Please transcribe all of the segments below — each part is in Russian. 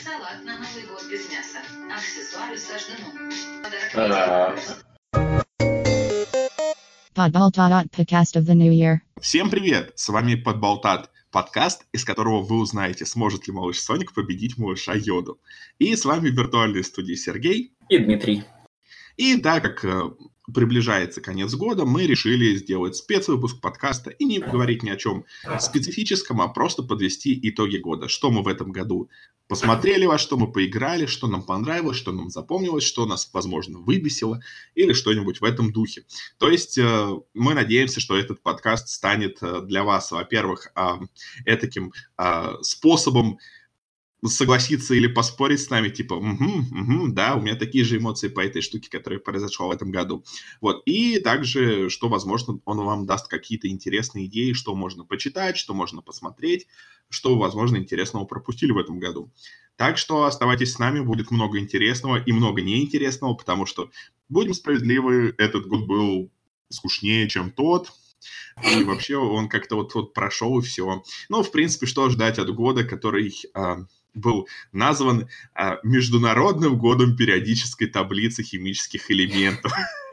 Салат на Новый год без мяса. Аксессуары. А, Podbaltot podcast of the new year. Всем привет! С вами Подболтат, подкаст, из которого вы узнаете, сможет ли малыш Соник победить малыша Йоду. И с вами в виртуальной студии Сергей. И Дмитрий. И так как э, приближается конец года, мы решили сделать спецвыпуск подкаста и не говорить ни о чем специфическом, а просто подвести итоги года. Что мы в этом году посмотрели, во что мы поиграли, что нам понравилось, что нам запомнилось, что нас, возможно, выбесило или что-нибудь в этом духе. То есть э, мы надеемся, что этот подкаст станет э, для вас, во-первых, э, этаким э, способом согласиться или поспорить с нами, типа, угу, угу, да, у меня такие же эмоции по этой штуке, которая произошла в этом году. Вот, и также, что, возможно, он вам даст какие-то интересные идеи, что можно почитать, что можно посмотреть, что, возможно, интересного пропустили в этом году. Так что оставайтесь с нами, будет много интересного и много неинтересного, потому что, будем справедливы, этот год был скучнее, чем тот, и вообще он как-то вот, вот прошел и все. Ну, в принципе, что ждать от года, который а, был назван а, Международным годом периодической таблицы химических элементов.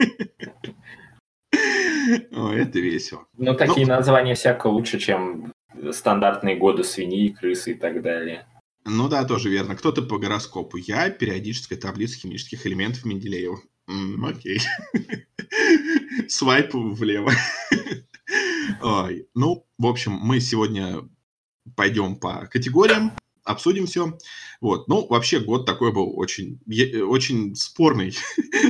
О, это весело. Ну, такие названия всяко лучше, чем стандартные годы свиньи, крысы и так далее. Ну да, тоже верно. Кто-то по гороскопу. Я периодическая таблица химических элементов Менделеева. М, окей. Свайп влево. Ой. Ну, в общем, мы сегодня пойдем по категориям обсудим все. Вот. Ну, вообще, год такой был очень, очень спорный.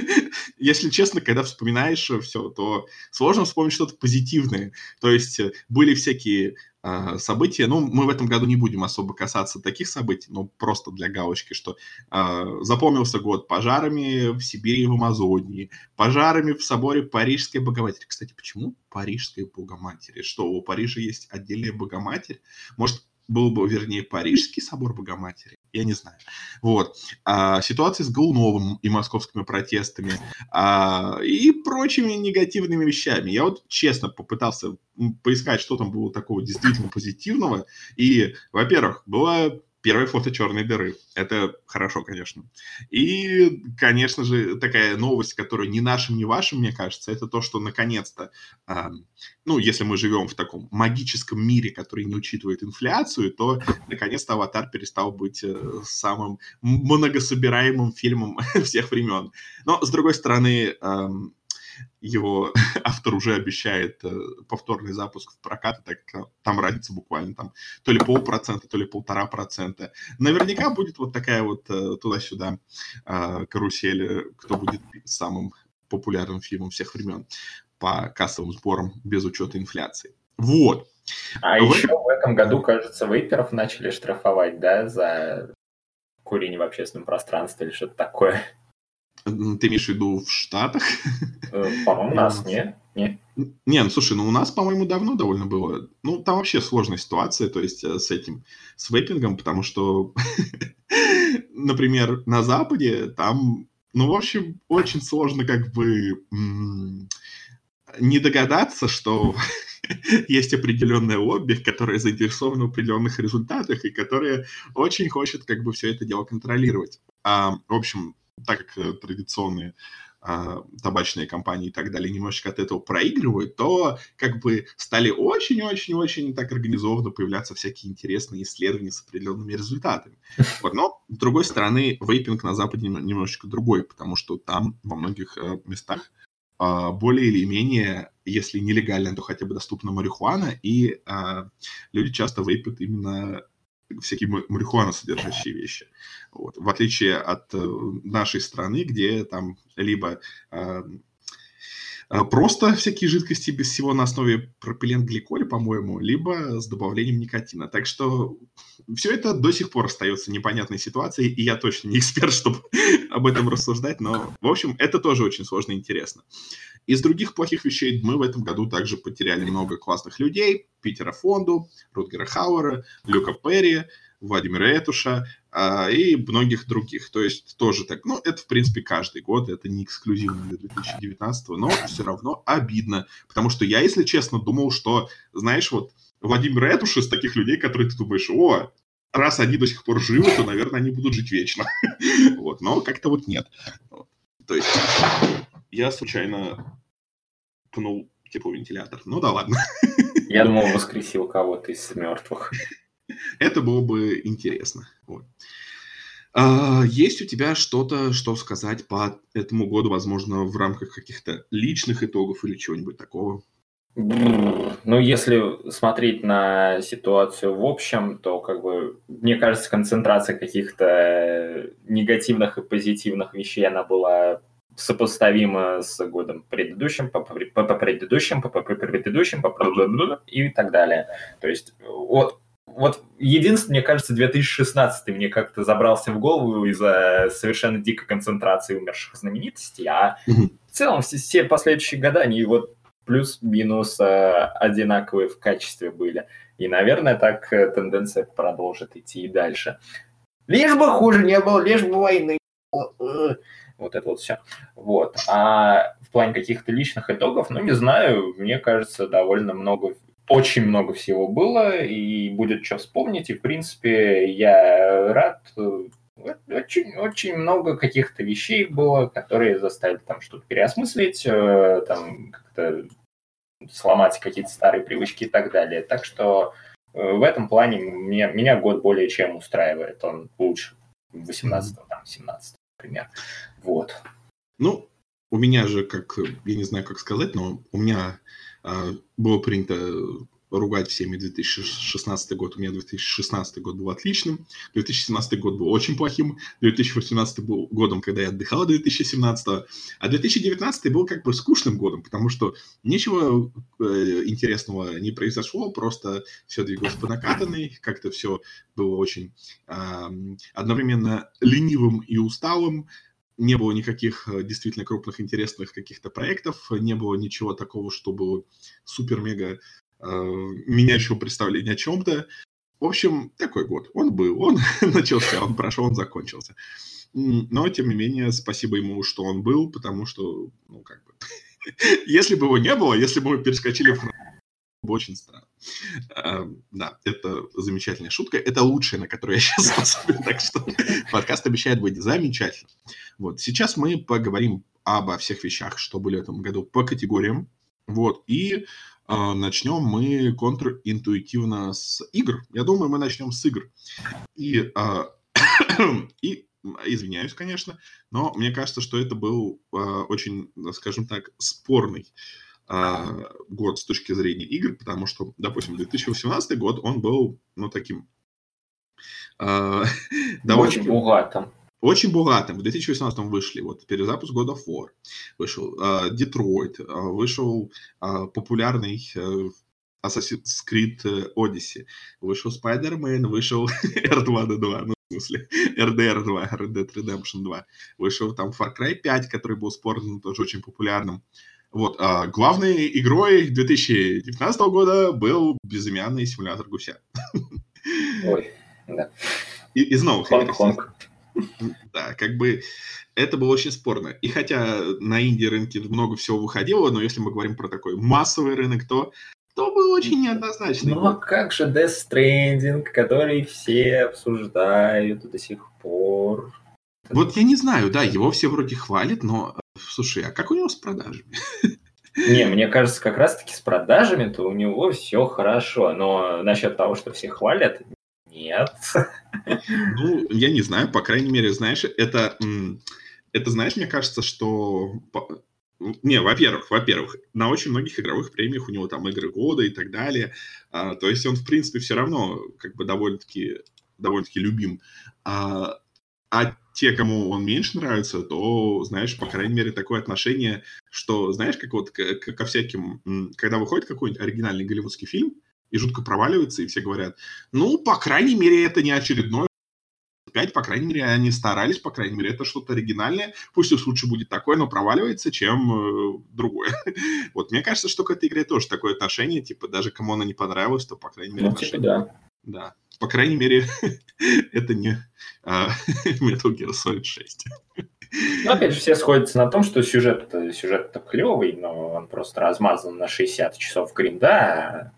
Если честно, когда вспоминаешь все, то сложно вспомнить что-то позитивное. То есть э, были всякие э, события. Ну, мы в этом году не будем особо касаться таких событий, но просто для галочки, что э, запомнился год пожарами в Сибири и в Амазонии, пожарами в соборе Парижской Богоматери. Кстати, почему Парижской Богоматери? Что, у Парижа есть отдельная Богоматерь? Может, был бы, вернее, Парижский собор Богоматери, я не знаю. Вот. А, ситуация с Голуновым и московскими протестами а, и прочими негативными вещами. Я вот честно попытался поискать, что там было такого действительно позитивного. И, во-первых, было Первое фото черной дыры. Это хорошо, конечно. И, конечно же, такая новость, которая ни нашим, ни вашим, мне кажется, это то, что наконец-то, э, ну, если мы живем в таком магическом мире, который не учитывает инфляцию, то наконец-то «Аватар» перестал быть э, самым многособираемым фильмом всех времен. Но, с другой стороны, э, его автор уже обещает э, повторный запуск в прокат, так как там разница буквально там то ли полпроцента, то ли полтора процента. Наверняка будет вот такая вот э, туда-сюда э, карусель, кто будет самым популярным фильмом всех времен по кассовым сборам без учета инфляции. Вот. А в... еще в этом году, кажется, вейперов начали штрафовать, да, за курение в общественном пространстве или что-то такое. Ты имеешь в виду в Штатах? Э, по-моему, у нас не. Не, ну слушай, ну у нас, по-моему, давно довольно было. Ну, там вообще сложная ситуация, то есть э, с этим, с вейпингом, потому что, например, на Западе там, ну, в общем, очень сложно как бы не догадаться, что есть определенное лобби, которое заинтересовано в определенных результатах и которое очень хочет как бы все это дело контролировать. А, в общем, так как э, традиционные а, табачные компании и так далее немножечко от этого проигрывают, то как бы стали очень-очень-очень так организованно появляться всякие интересные исследования с определенными результатами. Вот, но, с другой стороны, вейпинг на Западе немножечко другой, потому что там во многих э, местах а, более или менее, если нелегально, то хотя бы доступна марихуана, и а, люди часто вейпят именно всякие марихуана содержащие вещи. Вот. В отличие от э, нашей страны, где там либо э, просто всякие жидкости без всего на основе пропиленгликоля, по-моему, либо с добавлением никотина. Так что все это до сих пор остается непонятной ситуацией, и я точно не эксперт, чтобы об этом рассуждать, но, в общем, это тоже очень сложно и интересно. Из других плохих вещей мы в этом году также потеряли много классных людей. Питера Фонду, Рутгера Хауэра, Люка Перри, Владимира Этуша а, и многих других. То есть тоже так, ну, это, в принципе, каждый год, это не эксклюзивно для 2019, но все равно обидно. Потому что я, если честно, думал, что, знаешь, вот Владимир Этуш из таких людей, которые ты думаешь, о, раз они до сих пор живы, то, наверное, они будут жить вечно. Вот, но как-то вот нет. То есть я случайно пнул типа вентилятор. Ну да ладно. Я думал, воскресил кого-то из мертвых. Это было бы интересно. Вот. А, есть у тебя что-то, что сказать по этому году, возможно, в рамках каких-то личных итогов или чего-нибудь такого? Ну, если смотреть на ситуацию в общем, то, как бы, мне кажется, концентрация каких-то негативных и позитивных вещей, она была сопоставима с годом предыдущим, по, по, по предыдущим, по, по предыдущим, по, по и так далее. То есть вот вот единственное, мне кажется, 2016 мне как-то забрался в голову из-за совершенно дикой концентрации умерших знаменитостей, а в целом все, все последующие года, они вот плюс-минус э, одинаковые в качестве были. И, наверное, так э, тенденция продолжит идти и дальше. Лишь бы хуже не было, лишь бы войны. Вот это вот все. Вот. А в плане каких-то личных итогов, ну, не знаю, мне кажется, довольно много очень много всего было, и будет что вспомнить. И, в принципе, я рад. Очень, очень много каких-то вещей было, которые заставили там что-то переосмыслить, э, там как-то сломать какие-то старые привычки и так далее. Так что э, в этом плане меня, меня год более чем устраивает. Он лучше 18 там, 17 например. Вот. Ну, у меня же, как, я не знаю, как сказать, но у меня было принято ругать всеми 2016 год. У меня 2016 год был отличным, 2017 год был очень плохим, 2018 был годом, когда я отдыхал 2017, а 2019 был как бы скучным годом, потому что ничего э, интересного не произошло, просто все двигалось по накатанной, как-то все было очень э, одновременно ленивым и усталым, не было никаких э, действительно крупных интересных каких-то проектов, не было ничего такого, что было супер-мега э, меняющего представления о чем-то. В общем, такой год. Он был, он начался, он прошел, он закончился. Но, тем не менее, спасибо ему, что он был, потому что, ну, как бы, если бы его не было, если бы мы перескочили в очень странно. А, да, это замечательная шутка. Это лучшая, на которую я сейчас способен. Так что подкаст обещает быть замечательным. Вот, сейчас мы поговорим обо всех вещах, что были в этом году по категориям. Вот, и э, начнем мы контринтуитивно с игр. Я думаю, мы начнем с игр. И, э, и извиняюсь, конечно, но мне кажется, что это был э, очень, скажем так, спорный год с точки зрения игр, потому что, допустим, 2018 год, он был, ну, таким... А. Очень богатым. Очень богатым. В 2018 вышли вот перезапуск God of War, вышел Детройт, uh, вышел uh, популярный uh, Assassin's Creed Odyssey, вышел Spider-Man, вышел R2-D2, ну, в смысле, RDR 2, Red Dead Redemption 2, вышел там Far Cry 5, который был спорным, тоже очень популярным. Вот, а главной игрой 2019 года был безымянный симулятор гуся. Ой, да. И, из новых honk-honk. Да, как бы это было очень спорно. И хотя на инди-рынке много всего выходило, но если мы говорим про такой массовый рынок, то то был очень неоднозначный. Ну а как же Death Stranding, который все обсуждают до сих пор? Вот я не знаю, да, его все вроде хвалят, но Слушай, а как у него с продажами? Не, мне кажется, как раз-таки с продажами-то у него все хорошо, но насчет того, что все хвалят, нет. Ну, я не знаю, по крайней мере, знаешь, это, это знаешь, мне кажется, что... Не, во-первых, во-первых, на очень многих игровых премиях у него там игры года и так далее. А, то есть он, в принципе, все равно как бы довольно-таки довольно-таки любим. А, а те, кому он меньше нравится, то, знаешь, по крайней мере, такое отношение, что, знаешь, как вот к, ко всяким, когда выходит какой-нибудь оригинальный голливудский фильм, и жутко проваливается, и все говорят, ну, по крайней мере, это не очередной пять, по крайней мере, они старались, по крайней мере, это что-то оригинальное. Пусть уж лучше будет такое, но проваливается, чем э, другое. вот, мне кажется, что к этой игре тоже такое отношение, типа, даже кому она не понравилась, то, по крайней мере, ну, типа, да. Да. По крайней мере, это не Metal Gear Solid 6. Ну, опять же, все сходятся на том, что сюжет, сюжет клевый, но он просто размазан на 60 часов гринда.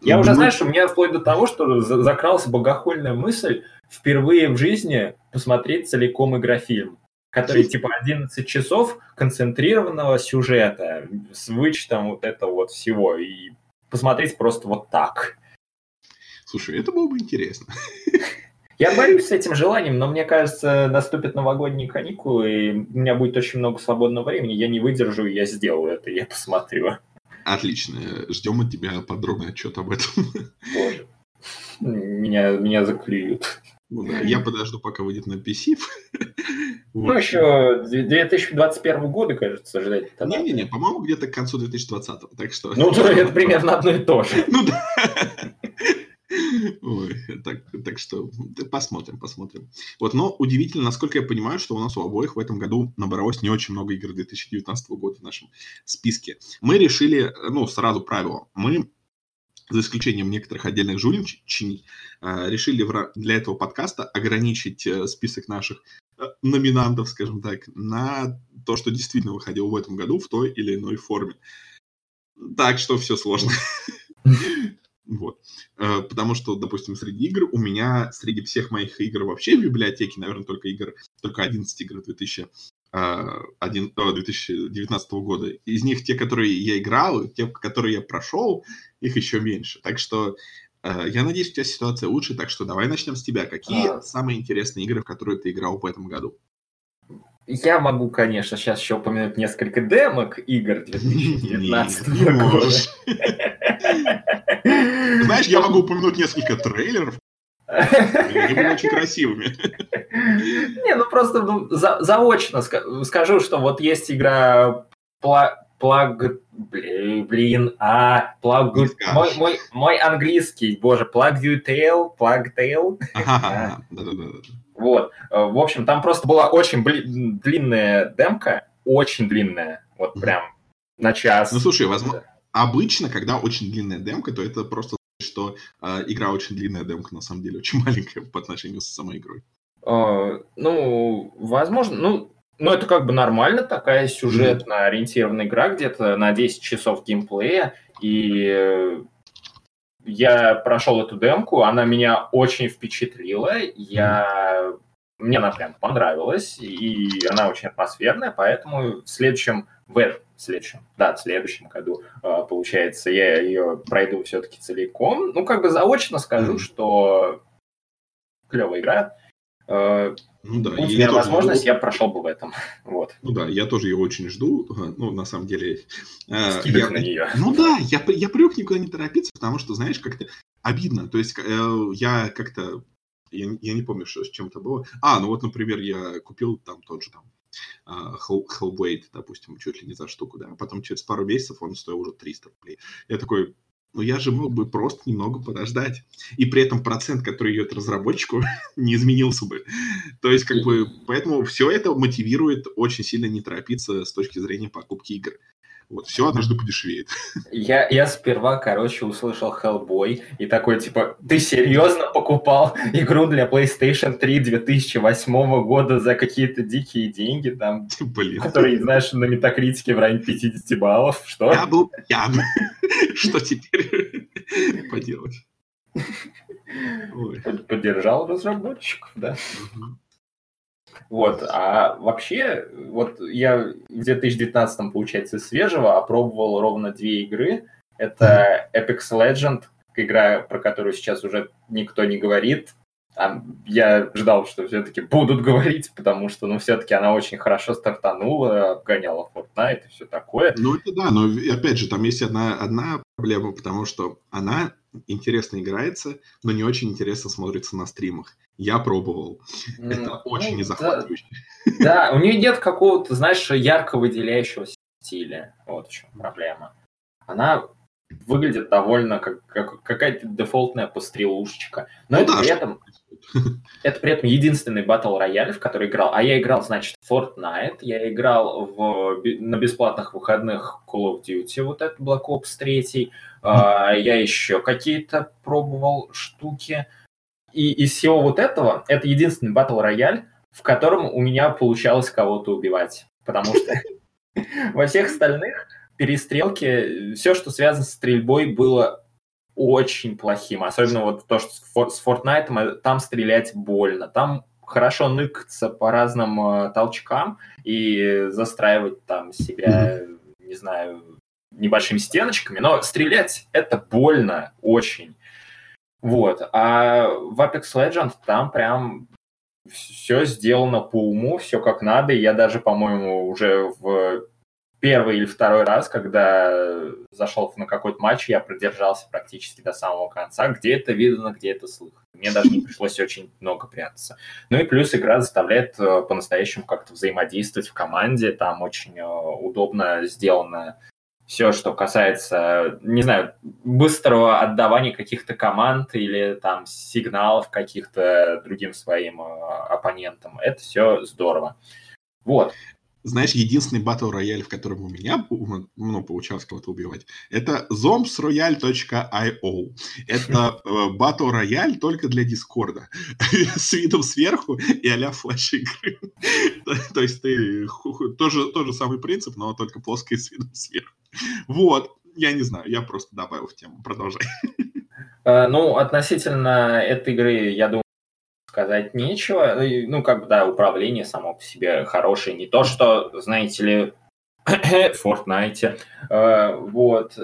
Я уже, Ну, знаешь, у меня вплоть до того, что за- закралась богохульная мысль впервые в жизни посмотреть целиком игрофильм, который типа 11 часов концентрированного сюжета с вычетом вот этого вот всего. И посмотреть просто вот так. Слушай, это было бы интересно. Я борюсь с этим желанием, но мне кажется, наступят новогодние каникулы, и у меня будет очень много свободного времени, я не выдержу, я сделаю это, я посмотрю. Отлично. Ждем от тебя подробный отчет об этом. Боже. Меня, меня заклюют. Ну да, я подожду, пока выйдет на PC. Ну, Вот. еще 2021 года, кажется, ждать. Не-не-не, по-моему, где-то к концу 2020 так что... Ну, то это примерно одно и то же. Ну да. Ой, так, так что посмотрим, посмотрим. Вот, но удивительно, насколько я понимаю, что у нас у обоих в этом году набралось не очень много игр 2019 года в нашем списке. Мы решили, ну, сразу правило, мы за исключением некоторых отдельных жульничаний, э, решили для этого подкаста ограничить э, список наших э, номинантов, скажем так, на то, что действительно выходило в этом году в той или иной форме. Так что все сложно. Вот. Э, Потому что, допустим, среди игр у меня, среди всех моих игр вообще в библиотеке, наверное, только игр, только 11 игр 2000, э, один- э, 2019 года. Из них те, которые я играл, те, которые я прошел, их еще меньше. Так что э, я надеюсь, у тебя ситуация лучше, так что давай начнем с тебя. Какие А. самые интересные игры, в которые ты играл в этом году? Я могу, конечно, сейчас еще упомянуть несколько демок игр 2019 Не, не года. Знаешь, я могу упомянуть несколько трейлеров, они были очень красивыми. Не, ну просто ну, за- заочно ска- скажу, что вот есть игра Пла- Plug... бли- Блин, а, скажешь. Мой, мой, мой английский, боже, Plug You Tail, Plug Tail. Ага, да-да-да. Вот. Э, В общем, там просто была очень длинная демка, очень длинная, вот прям на час. Ну, слушай, возможно, обычно, когда очень длинная демка, то это просто что э, игра очень длинная, демка на самом деле очень маленькая по отношению с самой игрой. Э, Ну, возможно, ну, ну, это как бы нормально, такая сюжетно ориентированная игра, где-то на 10 часов геймплея, и э, я прошел эту демку, она меня очень впечатлила, я... Мне она прям понравилась, и она очень атмосферная, поэтому в следующем, в этом, в следующем, да, в следующем году, э, получается, я ее пройду все-таки целиком. Ну, как бы заочно скажу, что клевая игра. Э, Ну да, Будь у меня возможность, жду. я прошел бы в этом. Вот. Ну да, я тоже ее очень жду. Ну, на самом деле... э, Скидок я- на нее. Ну да, я, я привык никуда не торопиться, потому что, знаешь, как-то обидно. То есть э, я как-то... Я, не- я не помню, что с чем это было. А, ну вот, например, я купил там тот же там Hell- Hellblade, допустим, чуть ли не за штуку, да. А потом через пару месяцев он стоил уже 300 рублей. Я такой, ну я же мог бы просто немного подождать. И при этом процент, который идет разработчику, не изменился бы. То есть, как бы, поэтому все это мотивирует очень сильно не торопиться с точки зрения покупки игр. Вот, все однажды подешевеет. Я, я сперва, короче, услышал Hellboy и такой, типа, ты серьезно покупал игру для PlayStation 3 2008 года за какие-то дикие деньги, там, Блин. которые, знаешь, на метакритике в районе 50 баллов? Что? Я был пьян. Что теперь поделать? Поддержал разработчиков, да. Вот, а вообще, вот я в 2019, получается, свежего опробовал ровно две игры. Это Apex Legend, игра, про которую сейчас уже никто не говорит. А я ждал, что все-таки будут говорить, потому что, ну, все-таки она очень хорошо стартанула, обгоняла Fortnite и все такое. Ну, это да, но опять же, там есть одна, одна проблема, потому что она интересно играется, но не очень интересно смотрится на стримах. Я пробовал. Это Ну, очень да, незахватывающе. Да, у нее нет какого-то, знаешь, ярко выделяющегося стиля. Вот в чем проблема. Она выглядит довольно как, как какая-то дефолтная пострелушечка. Но Ну это да, при этом это при этом единственный батл рояль, в который играл. А я играл, значит, Fortnite, я играл в, на бесплатных выходных Call of Duty, вот это Black Ops 3, а, я еще какие-то пробовал штуки. И из всего вот этого, это единственный батл рояль, в котором у меня получалось кого-то убивать. Потому что во всех остальных перестрелки, все, что связано с стрельбой, было очень плохим. Особенно вот то, что с Fortnite э, там стрелять больно. Там хорошо ныкаться по разным э, толчкам и застраивать там себя, mm-hmm. не знаю, небольшими стеночками, но стрелять это больно очень. Вот. А в Apex Legends там прям все сделано по уму, все как надо. И я даже, по-моему, уже в первый или второй раз, когда зашел на какой-то матч, я продержался практически до самого конца. Где это видно, где это слышно. Мне даже не пришлось очень много прятаться. Ну и плюс игра заставляет э, по-настоящему как-то взаимодействовать в команде. Там очень э, удобно сделано все, что касается, не знаю, быстрого отдавания каких-то команд или там сигналов каких-то другим своим э, оппонентам. Это все здорово. Вот. Знаешь, единственный батл рояль, в котором у меня ну, получалось кого-то убивать, это zombsroyal.io. Это э, батл рояль только для Дискорда. С видом сверху и а-ля флеш игры. То есть ты тоже, тоже самый принцип, но только плоское с видом сверху. Вот. Я не знаю, я просто добавил в тему. Продолжай. Э, ну, относительно этой игры, я думаю, сказать нечего. Ну, как бы, да, управление само по себе хорошее. Не то, что, знаете ли, Fortnite. Э, вот.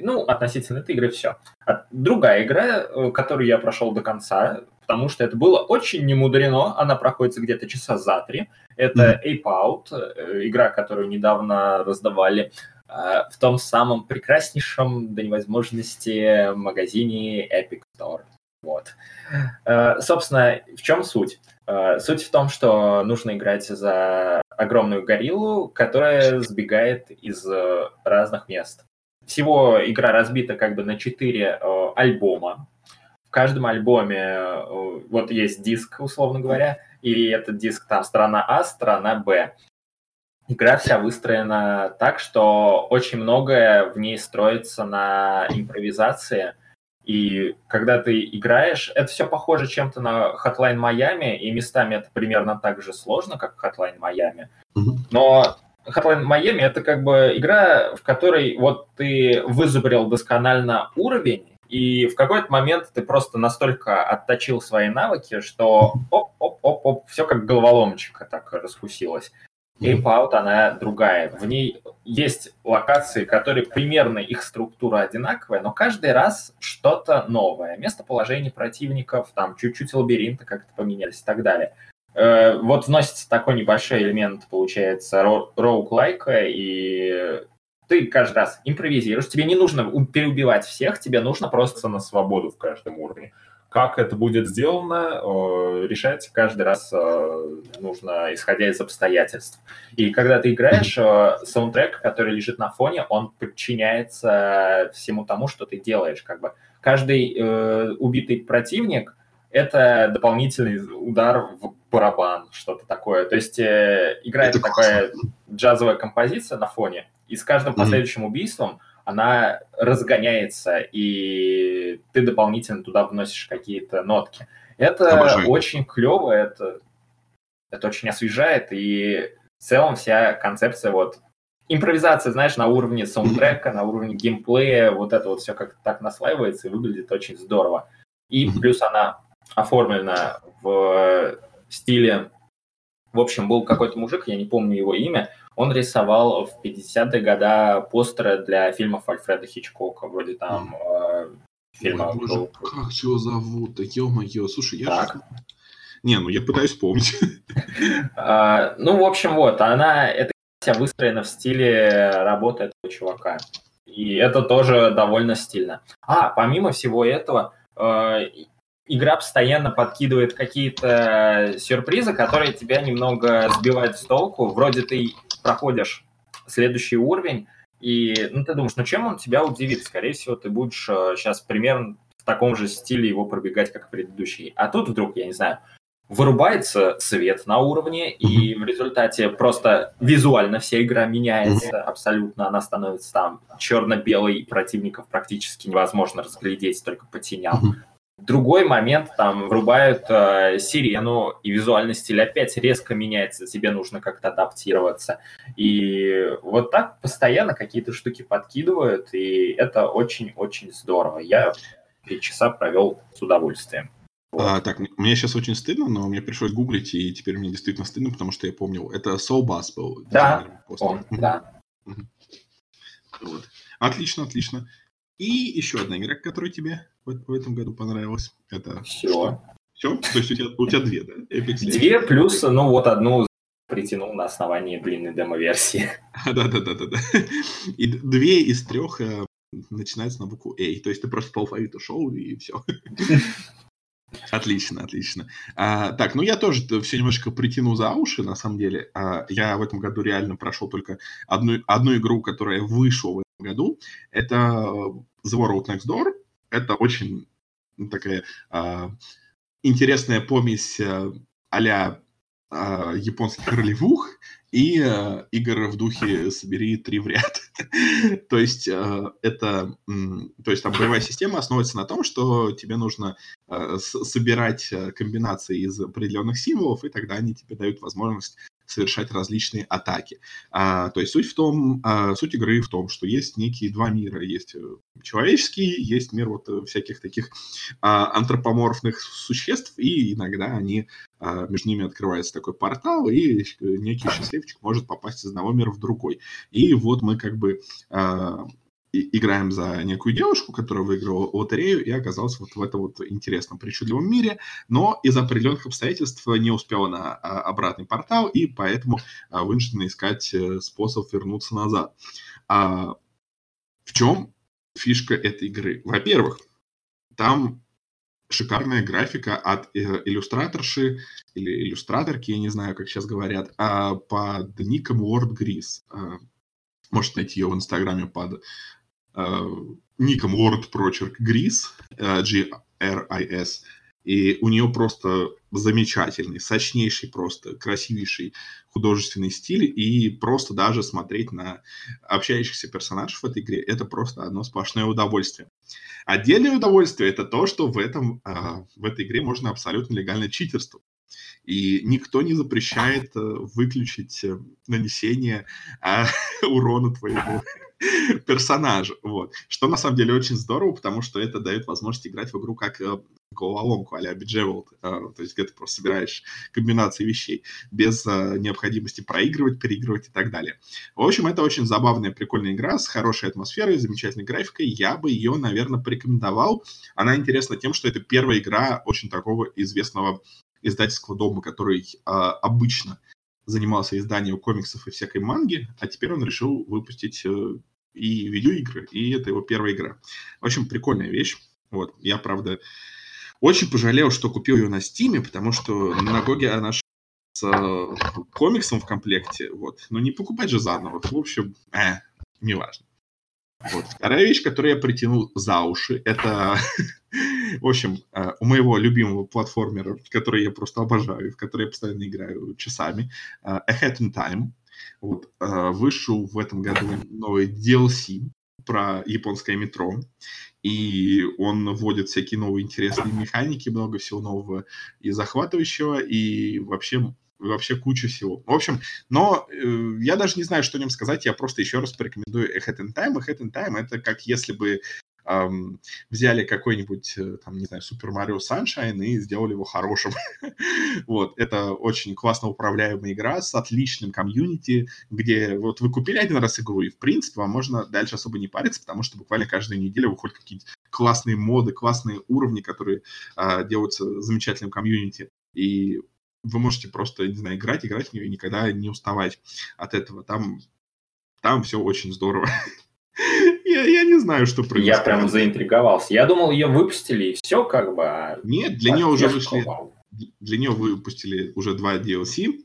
Ну, относительно этой игры все. А другая игра, э, которую я прошел до конца, потому что это было очень немудрено, она проходится где-то часа за три. Это Ape Out, э, игра, которую недавно раздавали в том самом прекраснейшем до невозможности магазине Epic Store. Вот. Э, собственно, в чем суть? Э, суть в том, что нужно играть за огромную гориллу, которая сбегает из э, разных мест. Всего игра разбита как бы на четыре альбома. В каждом альбоме вот есть диск, условно говоря, и этот диск там страна А, страна Б. Игра вся выстроена так, что очень многое в ней строится на импровизации – и когда ты играешь, это все похоже чем-то на Hotline Miami, и местами это примерно так же сложно, как Hotline Miami. Но Hotline Miami это как бы игра, в которой вот ты вызубрил досконально уровень, и в какой-то момент ты просто настолько отточил свои навыки, что оп-оп-оп-оп, все как головоломочка так раскусилось. Ape Out, она другая. В ней есть локации, которые примерно их структура одинаковая, но каждый раз что-то новое. Местоположение противников, там чуть-чуть лабиринта как-то поменялись и так далее. Э, вот вносится такой небольшой элемент, получается, роук-лайка, и ты каждый раз импровизируешь, тебе не нужно переубивать всех, тебе нужно просто на свободу в каждом уровне. Как это будет сделано, решать каждый раз нужно, исходя из обстоятельств. И когда ты играешь, саундтрек, который лежит на фоне, он подчиняется всему тому, что ты делаешь. Как бы каждый э, убитый противник — это дополнительный удар в барабан, что-то такое. То есть э, играет это такая джазовая композиция на фоне, и с каждым последующим убийством она разгоняется, и ты дополнительно туда вносишь какие-то нотки. Это Обожаю. очень клево, это, это очень освежает, и в целом вся концепция вот импровизация, знаешь, на уровне саундтрека, на уровне геймплея, вот это вот все как-то так наслаивается и выглядит очень здорово. И плюс она оформлена в стиле... В общем, был какой-то мужик, я не помню его имя, он рисовал в 50-е годы постеры для фильмов Альфреда Хичкока, вроде там э, фильма... Ой, боже, как его зовут? Да ё-моё, слушай, я... Так. Не, ну я пытаюсь вспомнить. А, ну, в общем, вот, она, эта вся выстроена в стиле работы этого чувака. И это тоже довольно стильно. А, помимо всего этого, э, игра постоянно подкидывает какие-то сюрпризы, которые тебя немного сбивают с толку. Вроде ты проходишь следующий уровень, и ну, ты думаешь, ну чем он тебя удивит? Скорее всего, ты будешь сейчас э, примерно в таком же стиле его пробегать, как предыдущий. А тут вдруг, я не знаю, вырубается свет на уровне, и в результате просто визуально вся игра меняется абсолютно. Она становится там черно-белой, противников практически невозможно разглядеть только по теням другой момент, там, врубают э, сирену, и визуальный стиль опять резко меняется, тебе нужно как-то адаптироваться. И вот так постоянно какие-то штуки подкидывают, и это очень-очень здорово. Я три часа провел с удовольствием. Вот. А, так, мне сейчас очень стыдно, но мне пришлось гуглить, и теперь мне действительно стыдно, потому что я помнил. Это Soul Bass был. Да, он, да. Вот. Отлично, отлично. И еще одна игра, которая тебе в, этом году понравилась. Это... Все. Все? То есть у тебя, у тебя две, да? Epic две плюс, ну вот одну притянул на основании длинной демо-версии. Да-да-да-да. И две из трех э, начинаются на букву A. То есть ты просто по алфавиту шел и все. Отлично, отлично. А, так, ну я тоже все немножко притяну за уши, на самом деле. А, я в этом году реально прошел только одну, одну игру, которая вышла в этом году. Это The World Next Door. Это очень такая а, интересная помесь а, а-ля а, японских ролевух и э, игр в духе «собери три в ряд». то есть э, это, то есть там боевая система основывается на том, что тебе нужно э, собирать э, комбинации из определенных символов, и тогда они тебе дают возможность совершать различные атаки. А, то есть суть в том, а, суть игры в том, что есть некие два мира. Есть э, человеческий, есть мир вот э, всяких таких а, антропоморфных существ, и иногда они а, между ними открывается такой портал, и некий счастливчик может попасть из одного мира в другой. И вот мы как бы а, играем за некую девушку, которая выиграла лотерею и оказалась вот в этом вот интересном, причудливом мире, но из определенных обстоятельств не успела на а, обратный портал, и поэтому а, вынуждена искать э, способ вернуться назад. А в чем фишка этой игры? Во-первых, там шикарная графика от э, иллюстраторши или иллюстраторки, я не знаю, как сейчас говорят, а, под ником Word Gris. Можете найти ее в Инстаграме под ником Word Прочерк Грис, G-R-I-S, и у нее просто замечательный, сочнейший, просто красивейший художественный стиль, и просто даже смотреть на общающихся персонажей в этой игре, это просто одно сплошное удовольствие. Отдельное удовольствие это то, что в, этом, э, в этой игре можно абсолютно легально читерствовать. И никто не запрещает э, выключить нанесение урона твоему персонажа. Вот. Что на самом деле очень здорово, потому что это дает возможность играть в игру как э, головоломку а-ля Bejeweled, э, то есть где ты просто собираешь комбинации вещей без э, необходимости проигрывать, переигрывать и так далее. В общем, это очень забавная, прикольная игра с хорошей атмосферой, замечательной графикой. Я бы ее, наверное, порекомендовал. Она интересна тем, что это первая игра очень такого известного издательского дома, который а, обычно занимался изданием комиксов и всякой манги, а теперь он решил выпустить и видеоигры, и это его первая игра. В общем, прикольная вещь. Вот, я, правда, очень пожалел, что купил ее на Стиме, потому что на Гоге она с э, комиксом в комплекте, вот. Но не покупать же заново. В общем, э, неважно. Вот. Вторая вещь, которую я притянул за уши, это, в общем, э, у моего любимого платформера, который я просто обожаю, в который я постоянно играю часами, э, Ahead in Time. Вот, э, вышел в этом году новый DLC про японское метро, и он вводит всякие новые интересные механики, много всего нового и захватывающего, и вообще вообще куча всего. В общем, но э, я даже не знаю, что о нем сказать, я просто еще раз порекомендую Ahead in Time. Ahead in Time это как если бы эм, взяли какой-нибудь, э, там, не знаю, Super Mario Sunshine и сделали его хорошим. вот, это очень классно управляемая игра с отличным комьюнити, где вот вы купили один раз игру, и, в принципе, вам можно дальше особо не париться, потому что буквально каждую неделю выходят какие-то классные моды, классные уровни, которые э, делаются замечательным комьюнити. И вы можете просто, не знаю, играть, играть в нее и никогда не уставать от этого. Там, там все очень здорово. Я, я не знаю, что происходит. Я прям заинтриговался. Я думал, ее выпустили и все как бы. А Нет, для нее уже вышли. Для нее выпустили уже два DLC.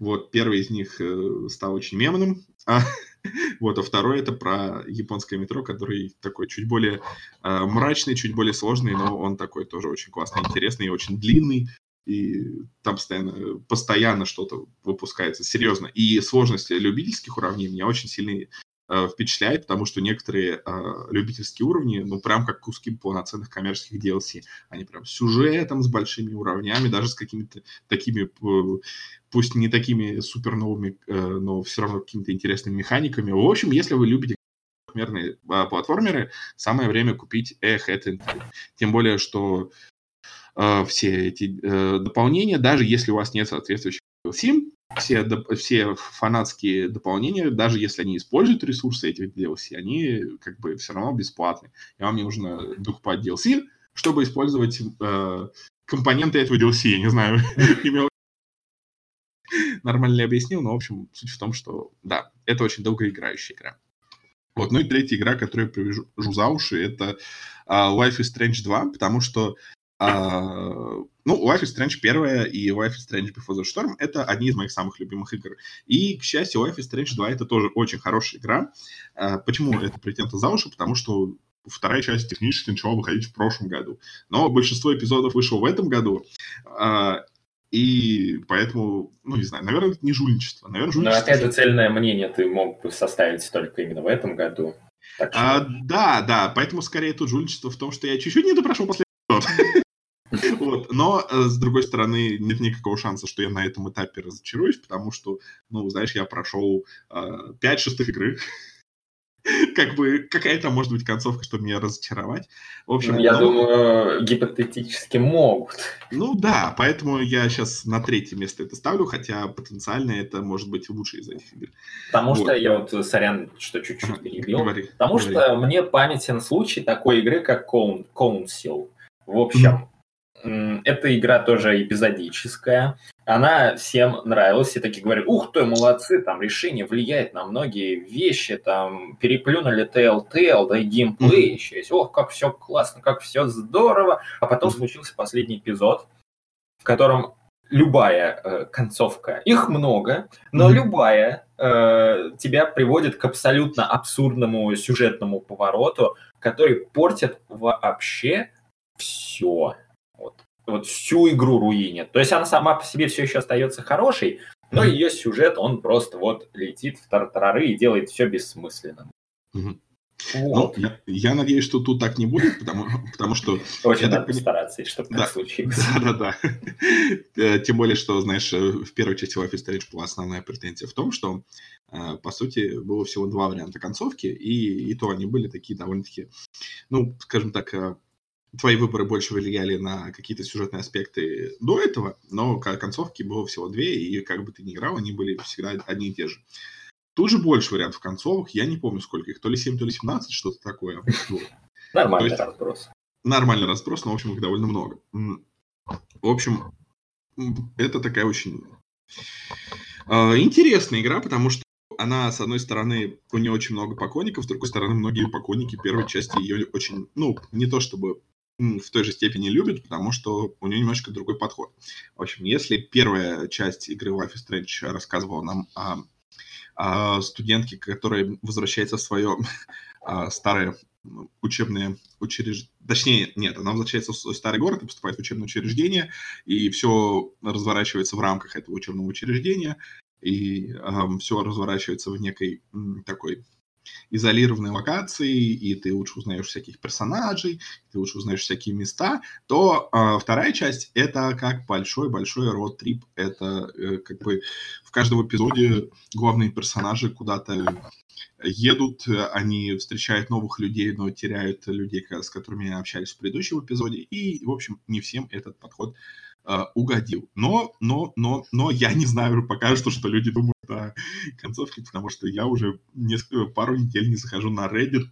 Вот первый из них э, стал очень мемным. А, вот, а второй это про японское метро, который такой чуть более э, мрачный, чуть более сложный, но он такой тоже очень классный, интересный и очень длинный. И там постоянно, постоянно что-то выпускается, серьезно. И сложность любительских уровней меня очень сильно Э, впечатляет, потому что некоторые э, любительские уровни, ну, прям как куски полноценных коммерческих DLC. Они прям сюжетом, с большими уровнями, даже с какими-то такими, пусть не такими супер новыми, э, но все равно какими-то интересными механиками. В общем, если вы любите трехмерные а, платформеры, самое время купить Hat in Тем более, что а, все эти а, дополнения, даже если у вас нет соответствующих DLC, все, все фанатские дополнения, даже если они используют ресурсы этих DLC, они как бы все равно бесплатны. И вам не нужно докупать DLC, чтобы использовать э, компоненты этого DLC. Я не знаю, имел нормально ли объяснил, но, в общем, суть в том, что, да, это очень долгоиграющая игра. Вот, ну и третья игра, которую я привяжу за уши, это uh, Life is Strange 2, потому что Uh, ну, Life is Strange 1 и Life is Strange Before the Storm — это одни из моих самых любимых игр. И, к счастью, Life is Strange 2 — это тоже очень хорошая игра. Uh, почему это притянуто за уши? Потому что вторая часть технически начала выходить в прошлом году. Но большинство эпизодов вышло в этом году. Uh, и поэтому, ну, не знаю, наверное, это не жульничество. Наверное, жульничество... Но опять же, цельное мнение ты мог бы составить только именно в этом году. Так что... а, да, да, поэтому скорее тут жульничество в том, что я чуть-чуть не допрошел последний эпизод. Вот. Но, э, с другой стороны, нет никакого шанса, что я на этом этапе разочаруюсь, потому что, ну, знаешь, я прошел э, 5 шестых игры. как бы какая-то может быть концовка, чтобы меня разочаровать. В общем, ну, я но... думаю, гипотетически могут. Ну да, поэтому я сейчас на третье место это ставлю, хотя потенциально это может быть лучший из этих игр. Потому вот. что я вот, сорян, что чуть-чуть перебил. Говори, потому говори. что мне памятен случай такой игры, как Council. В общем. Эта игра тоже эпизодическая она всем нравилась, все такие говорят, ух ты, молодцы, там решение влияет на многие вещи, там переплюнули Telltale, да и геймплей mm-hmm. еще есть, ох, как все классно, как все здорово. А потом mm-hmm. случился последний эпизод, в котором любая э, концовка, их много, но mm-hmm. любая э, тебя приводит к абсолютно абсурдному сюжетному повороту, который портит вообще все вот всю игру руинит. То есть она сама по себе все еще остается хорошей, но ее сюжет, он просто вот летит в тартарары и делает все бессмысленным. Mm-hmm. Вот. Ну, я, я надеюсь, что тут так не будет, потому, потому что... Очень надо постараться, чтобы да, так случилось. Да-да-да. Э, тем более, что, знаешь, э, в первой части Life is Strange была основная претензия в том, что, э, по сути, было всего два варианта концовки, и, и то они были такие довольно-таки, ну, скажем так, твои выборы больше влияли на какие-то сюжетные аспекты до этого, но концовки было всего две, и как бы ты ни играл, они были всегда одни и те же. Тут же больше вариантов концовок, я не помню сколько их, то ли 7, то ли 17, что-то такое. Нормальный есть, разброс. Нормальный разброс, но, в общем, их довольно много. В общем, это такая очень э, интересная игра, потому что она, с одной стороны, у нее очень много поклонников, с другой стороны, многие поклонники первой части ее очень, ну, не то чтобы в той же степени любят, потому что у нее немножко другой подход. В общем, если первая часть игры Life is Strange рассказывала нам о, о студентке, которая возвращается в свое а, старое учебное учреждение, точнее, нет, она возвращается в свой старый город и поступает в учебное учреждение, и все разворачивается в рамках этого учебного учреждения, и э, все разворачивается в некой такой изолированной локации, и ты лучше узнаешь всяких персонажей, ты лучше узнаешь всякие места, то э, вторая часть — это как большой-большой род-трип. Это э, как бы в каждом эпизоде главные персонажи куда-то едут, они встречают новых людей, но теряют людей, с которыми общались в предыдущем эпизоде, и, в общем, не всем этот подход угодил. Но, но, но, но я не знаю пока что, что люди думают о концовке, потому что я уже несколько, пару недель не захожу на Reddit,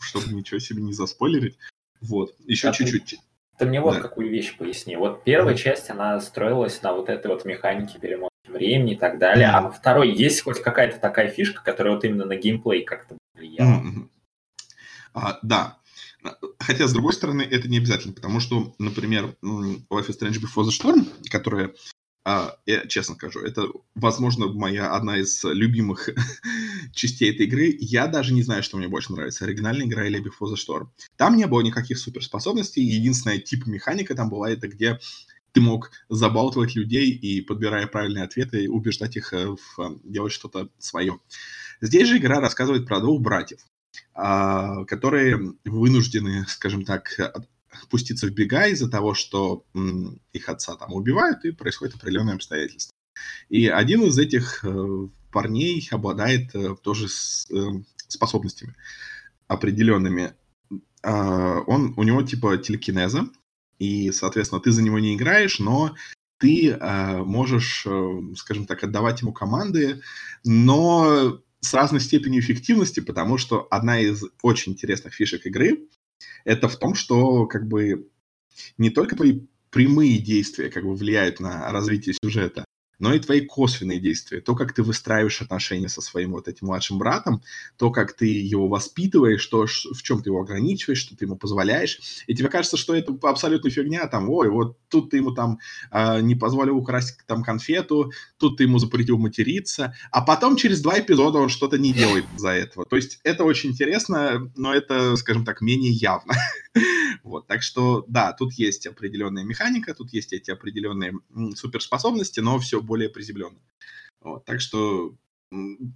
чтобы ничего себе не заспойлерить. Вот, еще а чуть-чуть. Ты, ты мне вот да. какую вещь поясни. Вот первая mm-hmm. часть, она строилась на вот этой вот механике перемотки времени и так далее, mm-hmm. а во второй есть хоть какая-то такая фишка, которая вот именно на геймплей как-то влияла? Mm-hmm. А, да, Хотя, с другой стороны, это не обязательно, потому что, например, Life is Strange Before the Storm, которая, а, я честно скажу, это, возможно, моя одна из любимых частей этой игры. Я даже не знаю, что мне больше нравится, оригинальная игра или Before the Storm. Там не было никаких суперспособностей, единственная тип механика там была, это где ты мог забалтывать людей и, подбирая правильные ответы, убеждать их э, в, э, делать что-то свое. Здесь же игра рассказывает про двух братьев. А, которые вынуждены, скажем так, пуститься в бега из-за того, что их отца там убивают, и происходит определенные обстоятельства. И один из этих э, парней обладает э, тоже с, э, способностями. определенными. А, он, у него типа телекинеза, и, соответственно, ты за него не играешь, но ты э, можешь, скажем так, отдавать ему команды, но с разной степенью эффективности, потому что одна из очень интересных фишек игры это в том, что как бы не только твои прямые действия как бы влияют на развитие сюжета, но и твои косвенные действия, то, как ты выстраиваешь отношения со своим вот этим младшим братом, то, как ты его воспитываешь, то, в чем ты его ограничиваешь, что ты ему позволяешь, и тебе кажется, что это абсолютно фигня, там, ой, вот тут ты ему там э, не позволил украсть там конфету, тут ты ему запретил материться, а потом через два эпизода он что-то не делает за этого. То есть это очень интересно, но это, скажем так, менее явно. Вот, так что, да, тут есть определенная механика, тут есть эти определенные суперспособности, но все более приземленно. Вот, так что,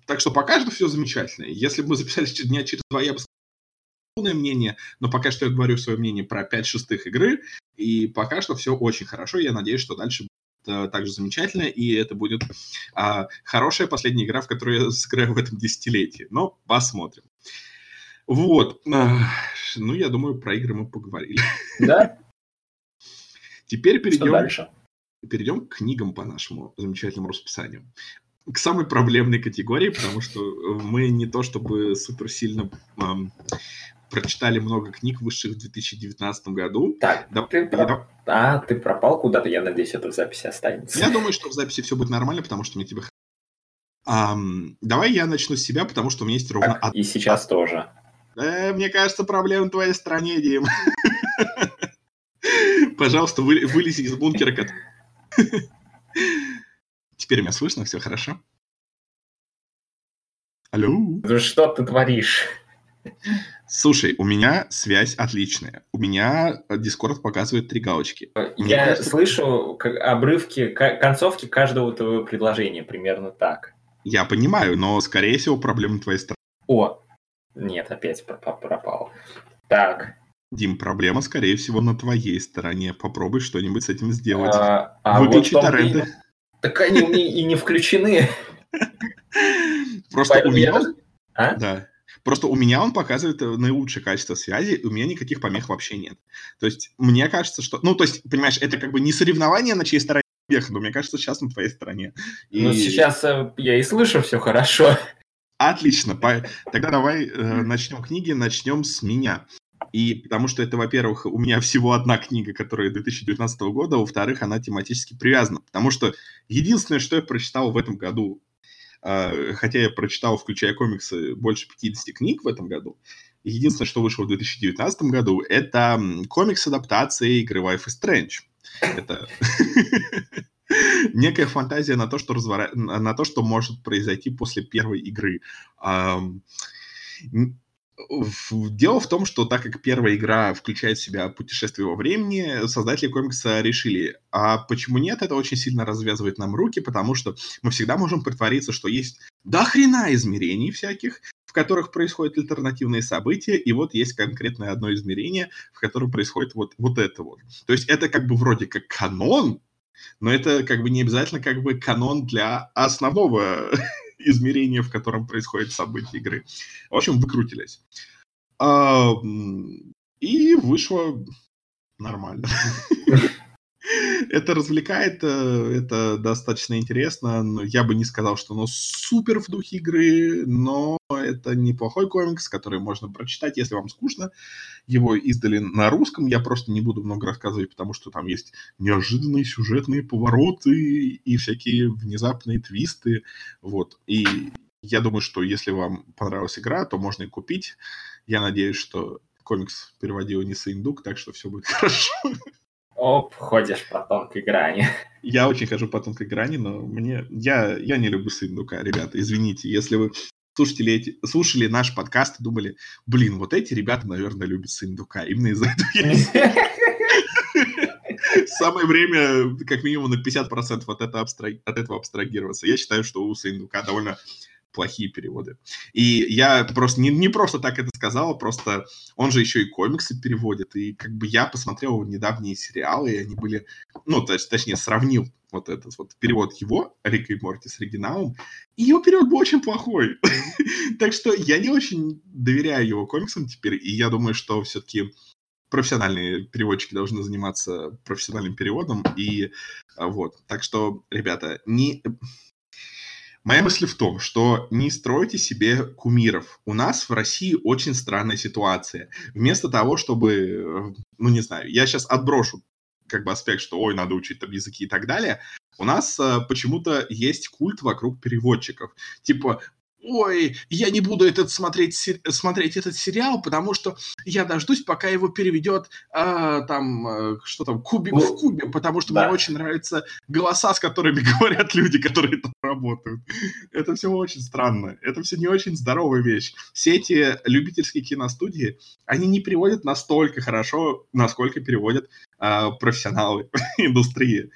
так что пока что все замечательно. Если бы мы записались дня через два, я бы полное мнение, но пока что я говорю свое мнение про 5 шестых игры, и пока что все очень хорошо, я надеюсь, что дальше будет э, также замечательно, и это будет а, хорошая последняя игра, в которую я сыграю в этом десятилетии. Но посмотрим. Вот. Ну, я думаю, про игры мы поговорили. Да? Теперь перейдем, дальше? Перейдем к книгам по нашему замечательному расписанию. К самой проблемной категории, потому что мы не то чтобы супер сильно эм, прочитали много книг высших в 2019 году. Так, да, ты, про... а, ты пропал куда-то, я надеюсь, это в записи останется. Я думаю, что в записи все будет нормально, потому что мне тебе... Um, давай я начну с себя, потому что у меня есть ровно... Так, и сейчас тоже. Э, мне кажется, проблема в твоей стране, Дим. Пожалуйста, вы, вылези из бункера. Теперь меня слышно, все хорошо? Алло? Ну что ты творишь? Слушай, у меня связь отличная. У меня Discord показывает три галочки. Мне Я кажется... слышу как обрывки, концовки каждого твоего предложения, примерно так. Я понимаю, но, скорее всего, проблема твоей страны. О, нет, опять пропал. Так. Дим, проблема, скорее всего, на твоей стороне. Попробуй что-нибудь с этим сделать. А, а Выключи вот торренты. И... Так они у меня и не включены. Просто у меня... А? Да. Просто у меня он показывает наилучшее качество связи, и у меня никаких помех вообще нет. То есть мне кажется, что... Ну, то есть, понимаешь, это как бы не соревнование, на чьей стороне но мне кажется, сейчас на твоей стороне. И... Ну, сейчас э, я и слышу все хорошо. Отлично. Тогда давай э, начнем книги, начнем с меня. И потому что это, во-первых, у меня всего одна книга, которая 2019 года, а во-вторых, она тематически привязана. Потому что единственное, что я прочитал в этом году, э, хотя я прочитал, включая комиксы, больше 50 книг в этом году, единственное, что вышло в 2019 году, это комикс адаптации игры Life is Strange. Это некая фантазия на то, что, развора... на то, что может произойти после первой игры. Дело в том, что так как первая игра включает в себя путешествие во времени, создатели комикса решили, а почему нет, это очень сильно развязывает нам руки, потому что мы всегда можем притвориться, что есть до хрена измерений всяких, в которых происходят альтернативные события, и вот есть конкретное одно измерение, в котором происходит вот, вот это вот. То есть это как бы вроде как канон, но это как бы не обязательно как бы канон для основного измерения, в котором происходит событие игры. В общем, выкрутились. А, и вышло нормально. Это развлекает, э, это достаточно интересно. Я бы не сказал, что оно супер в духе игры, но это неплохой комикс, который можно прочитать, если вам скучно. Его издали на русском, я просто не буду много рассказывать, потому что там есть неожиданные сюжетные повороты и всякие внезапные твисты. Вот. И я думаю, что если вам понравилась игра, то можно и купить. Я надеюсь, что комикс переводил не Индук, так что все будет хорошо. Оп, ходишь по тонкой грани. Я очень хожу по тонкой грани, но мне... Я, я не люблю Сындука, ребята, извините. Если вы слушали, эти, слушали наш подкаст и думали, блин, вот эти ребята, наверное, любят Сындука. Именно из-за этого я Самое время, как минимум, на 50% от, это от этого абстрагироваться. Я считаю, что у Сындука довольно плохие переводы. И я просто не, не просто так это сказал, просто он же еще и комиксы переводит. И как бы я посмотрел недавние сериалы, и они были, ну, точ, точнее, сравнил вот этот вот перевод его, Рика и Морти, с оригиналом, и его перевод был очень плохой. так что я не очень доверяю его комиксам теперь, и я думаю, что все-таки профессиональные переводчики должны заниматься профессиональным переводом, и а, вот. Так что, ребята, не... Моя мысль в том, что не стройте себе кумиров. У нас в России очень странная ситуация. Вместо того, чтобы, э, ну не знаю, я сейчас отброшу как бы аспект, что ой, надо учить там языки и так далее, у нас э, почему-то есть культ вокруг переводчиков. Типа, ой, я не буду этот смотреть, смотреть этот сериал, потому что я дождусь, пока его переведет э, там, э, что там, кубик ну, в кубе, потому что да. мне очень нравятся голоса, с которыми говорят люди, которые там работают. Это все очень странно. Это все не очень здоровая вещь. Все эти любительские киностудии, они не переводят настолько хорошо, насколько переводят э, профессионалы индустрии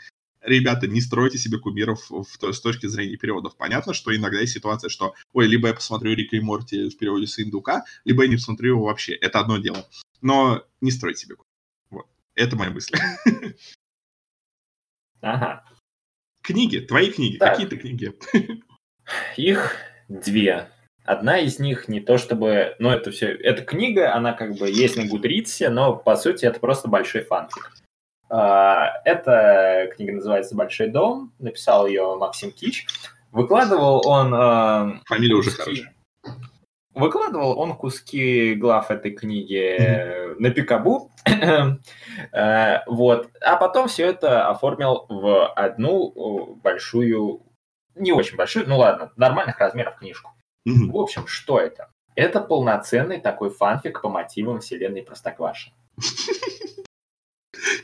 ребята, не стройте себе кумиров в, с точки зрения переводов. Понятно, что иногда есть ситуация, что, ой, либо я посмотрю Рика и Морти в переводе с индука, либо я не посмотрю его вообще. Это одно дело. Но не стройте себе кумиров. Вот. Это моя мысль. Ага. Книги, твои книги. Так. Какие-то книги? Их две. Одна из них не то чтобы... Ну, это все... Эта книга, она как бы есть на Гудритсе, но, по сути, это просто большой фанфик. А, эта книга называется «Большой дом», написал ее Максим Кич. Выкладывал он... А, Фамилия уже хорошая. Выкладывал он куски глав этой книги mm-hmm. на Пикабу, э, вот, а потом все это оформил в одну большую, не очень большую, ну ладно, нормальных размеров книжку. Mm-hmm. В общем, что это? Это полноценный такой фанфик по мотивам вселенной Простоквашино.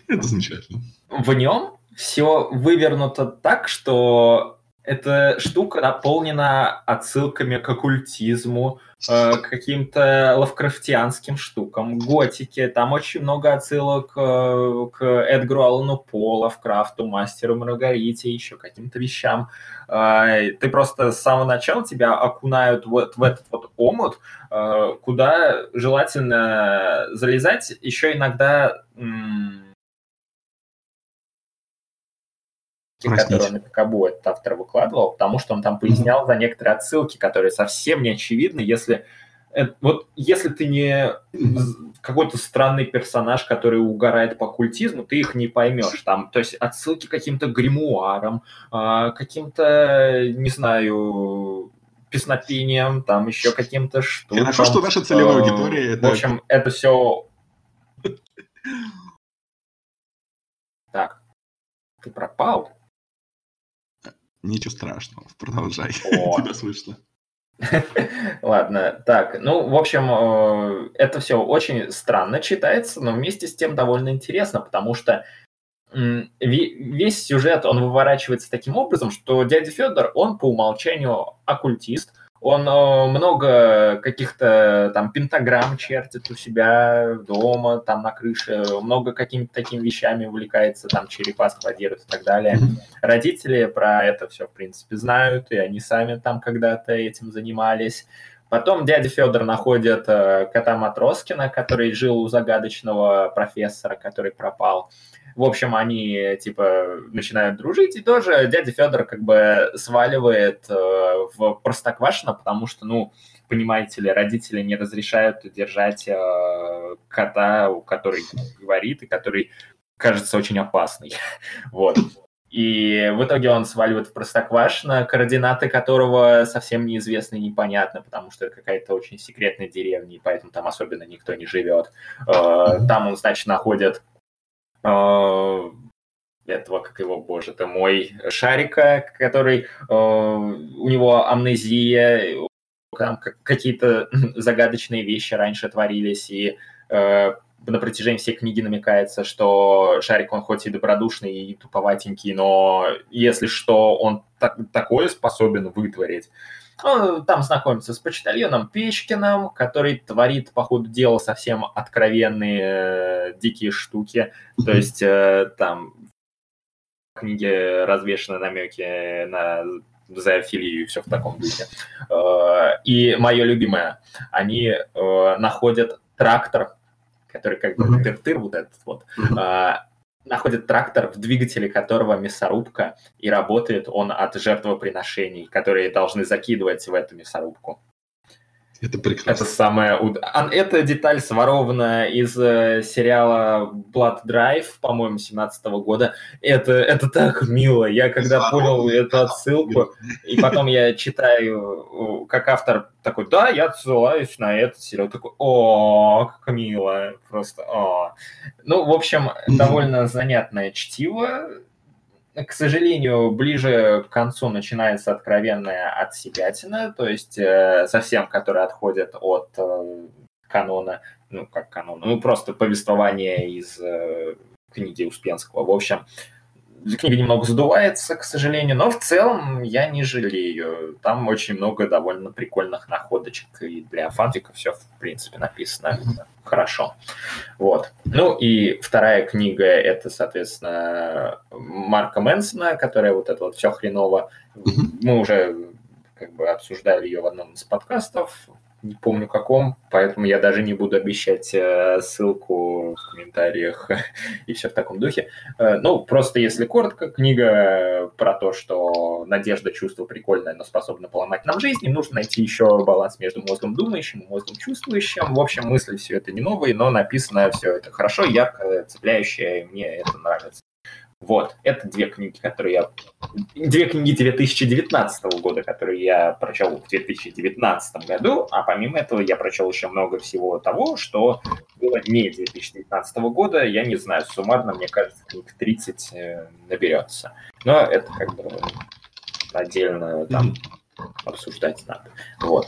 Это замечательно. В нем все вывернуто так, что эта штука наполнена отсылками к оккультизму, э, к каким-то лавкрафтианским штукам, готике. Там очень много отсылок э, к Эдгару Аллану По, Лавкрафту, Мастеру Маргарите, еще каким-то вещам. Э, ты просто с самого начала тебя окунают вот в этот вот омут, куда желательно залезать еще иногда... которые он на Пикабу этот автор выкладывал, потому что он там пояснял mm-hmm. за некоторые отсылки, которые совсем не очевидны, если вот если ты не какой-то странный персонаж, который угорает по культизму, ты их не поймешь. Там, то есть отсылки к каким-то гримуарам, а, каким-то, не знаю, песнопением, там еще каким-то штукам. Хорошо, что наша целевая э, аудитория... В общем, это все... Так, ты пропал? Ничего страшного, продолжай. Тебя слышно. Ладно, так, ну, в общем, э, это все очень странно читается, но вместе с тем довольно интересно, потому что весь сюжет, он выворачивается таким образом, что дядя Федор, он по умолчанию оккультист, он э, много каких-то там пентаграмм чертит у себя дома, там на крыше, много какими-то такими вещами увлекается, там черепа складирует и так далее. Родители про это все, в принципе, знают, и они сами там когда-то этим занимались. Потом дядя Федор находит э, кота Матроскина, который жил у загадочного профессора, который пропал. В общем, они типа начинают дружить, и тоже дядя Федор как бы сваливает э, в Простоквашино, потому что, ну, понимаете ли, родители не разрешают держать э, кота, который говорит и который кажется очень опасный. вот. И в итоге он сваливает в Простоквашино, координаты которого совсем неизвестны и непонятны, потому что это какая-то очень секретная деревня, и поэтому там особенно никто не живет. Э, там он, значит, находит этого, как его, боже ты мой, Шарика, который а, у него амнезия, там какие-то загадочные вещи раньше творились, и а, на протяжении всей книги намекается, что Шарик, он хоть и добродушный, и туповатенький, но если что, он так, такое способен вытворить. Он там знакомится с почтальоном Печкиным, который творит, по ходу дела, совсем откровенные э, дикие штуки. То есть э, там в книге развешаны намеки на зоофилию и все в таком духе. Э, и мое любимое, они э, находят трактор, который как бы тыр-тыр вот этот вот, э, находят трактор, в двигателе которого мясорубка, и работает он от жертвоприношений, которые должны закидывать в эту мясорубку. Это Это прекрасно. самая... уд- а, Эта деталь сворована из э, сериала Blood Drive, по-моему, 17 года. Это, это так мило. Я когда понял Своровано, эту отсылку, и потом я читаю, как автор такой, да, я отсылаюсь на этот сериал. Такой, о, как мило. Просто, о. Ну, в общем, довольно занятное чтиво. К сожалению, ближе к концу начинается откровенная отсебятина, то есть э, совсем, которые отходят от э, канона, ну, как канона, ну, просто повествование из э, книги Успенского. В общем, книга немного задувается, к сожалению, но в целом я не жалею. Там очень много довольно прикольных находочек, и для фанфика все, в принципе, написано хорошо. Вот. Ну и вторая книга это, соответственно, Марка Мэнсона, которая вот это вот все хреново. Мы уже как бы обсуждали ее в одном из подкастов, не помню каком, поэтому я даже не буду обещать э, ссылку в комментариях и все в таком духе. Э, Ну, просто если коротко, книга про то, что надежда чувство прикольное, но способна поломать нам жизнь, и нужно найти еще баланс между мозгом думающим и мозгом чувствующим. В общем, мысли все это не новые, но написано все это хорошо, ярко, цепляющее, и мне это нравится. Вот, это две книги, которые я... Две книги 2019 года, которые я прочел в 2019 году, а помимо этого я прочел еще много всего того, что было не 2019 года. Я не знаю, суммарно, мне кажется, книг 30 э, наберется. Но это как бы отдельно там обсуждать надо. Вот.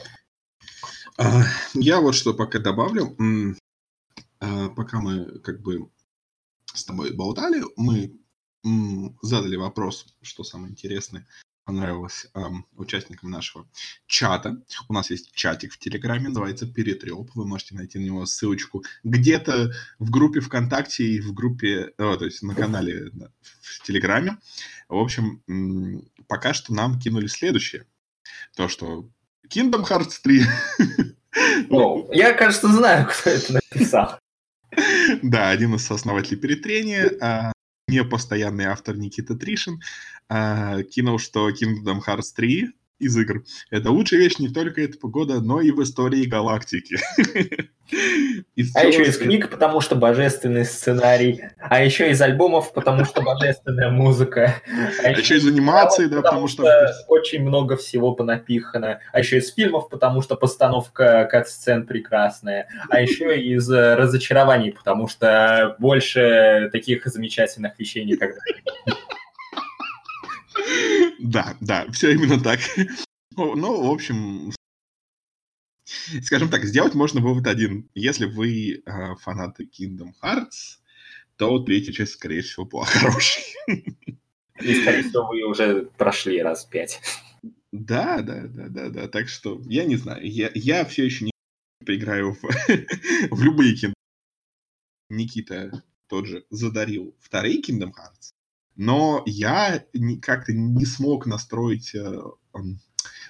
А, Я вот что пока добавлю. А, Пока мы как бы с тобой болтали, мы задали вопрос, что самое интересное понравилось ам, участникам нашего чата. У нас есть чатик в Телеграме, называется Перетреп. Вы можете найти на него ссылочку где-то в группе ВКонтакте и в группе, о, то есть на канале да, в Телеграме. В общем, м, пока что нам кинули следующее. То, что Kingdom Hearts 3 Ну, я, кажется, знаю, кто это написал. Да, один из сооснователей перетрения, а, непостоянный автор Никита Тришин, а, кинул, что Kingdom Hearts 3 из игр — это лучшая вещь не только этого года, но и в истории галактики. А еще из книг, потому что божественный сценарий. А еще из альбомов, потому что божественная музыка. А еще из анимации, да, потому что... очень много всего понапихано. А еще из фильмов, потому что постановка кат-сцен прекрасная. А еще из э, разочарований, потому что больше таких замечательных вещей никогда не было. Да, да, все именно так. Ну, в общем, скажем так, сделать можно вывод один. Если вы а, фанаты Kingdom Hearts, то третья часть, скорее всего, была хорошей. И, скорее всего, вы уже прошли раз пять. Да, да, да, да, да. Так что я не знаю. Я, я все еще не поиграю в, в любые Kingdom Никита тот же задарил вторые Kingdom Hearts, но я как-то не смог настроить, э,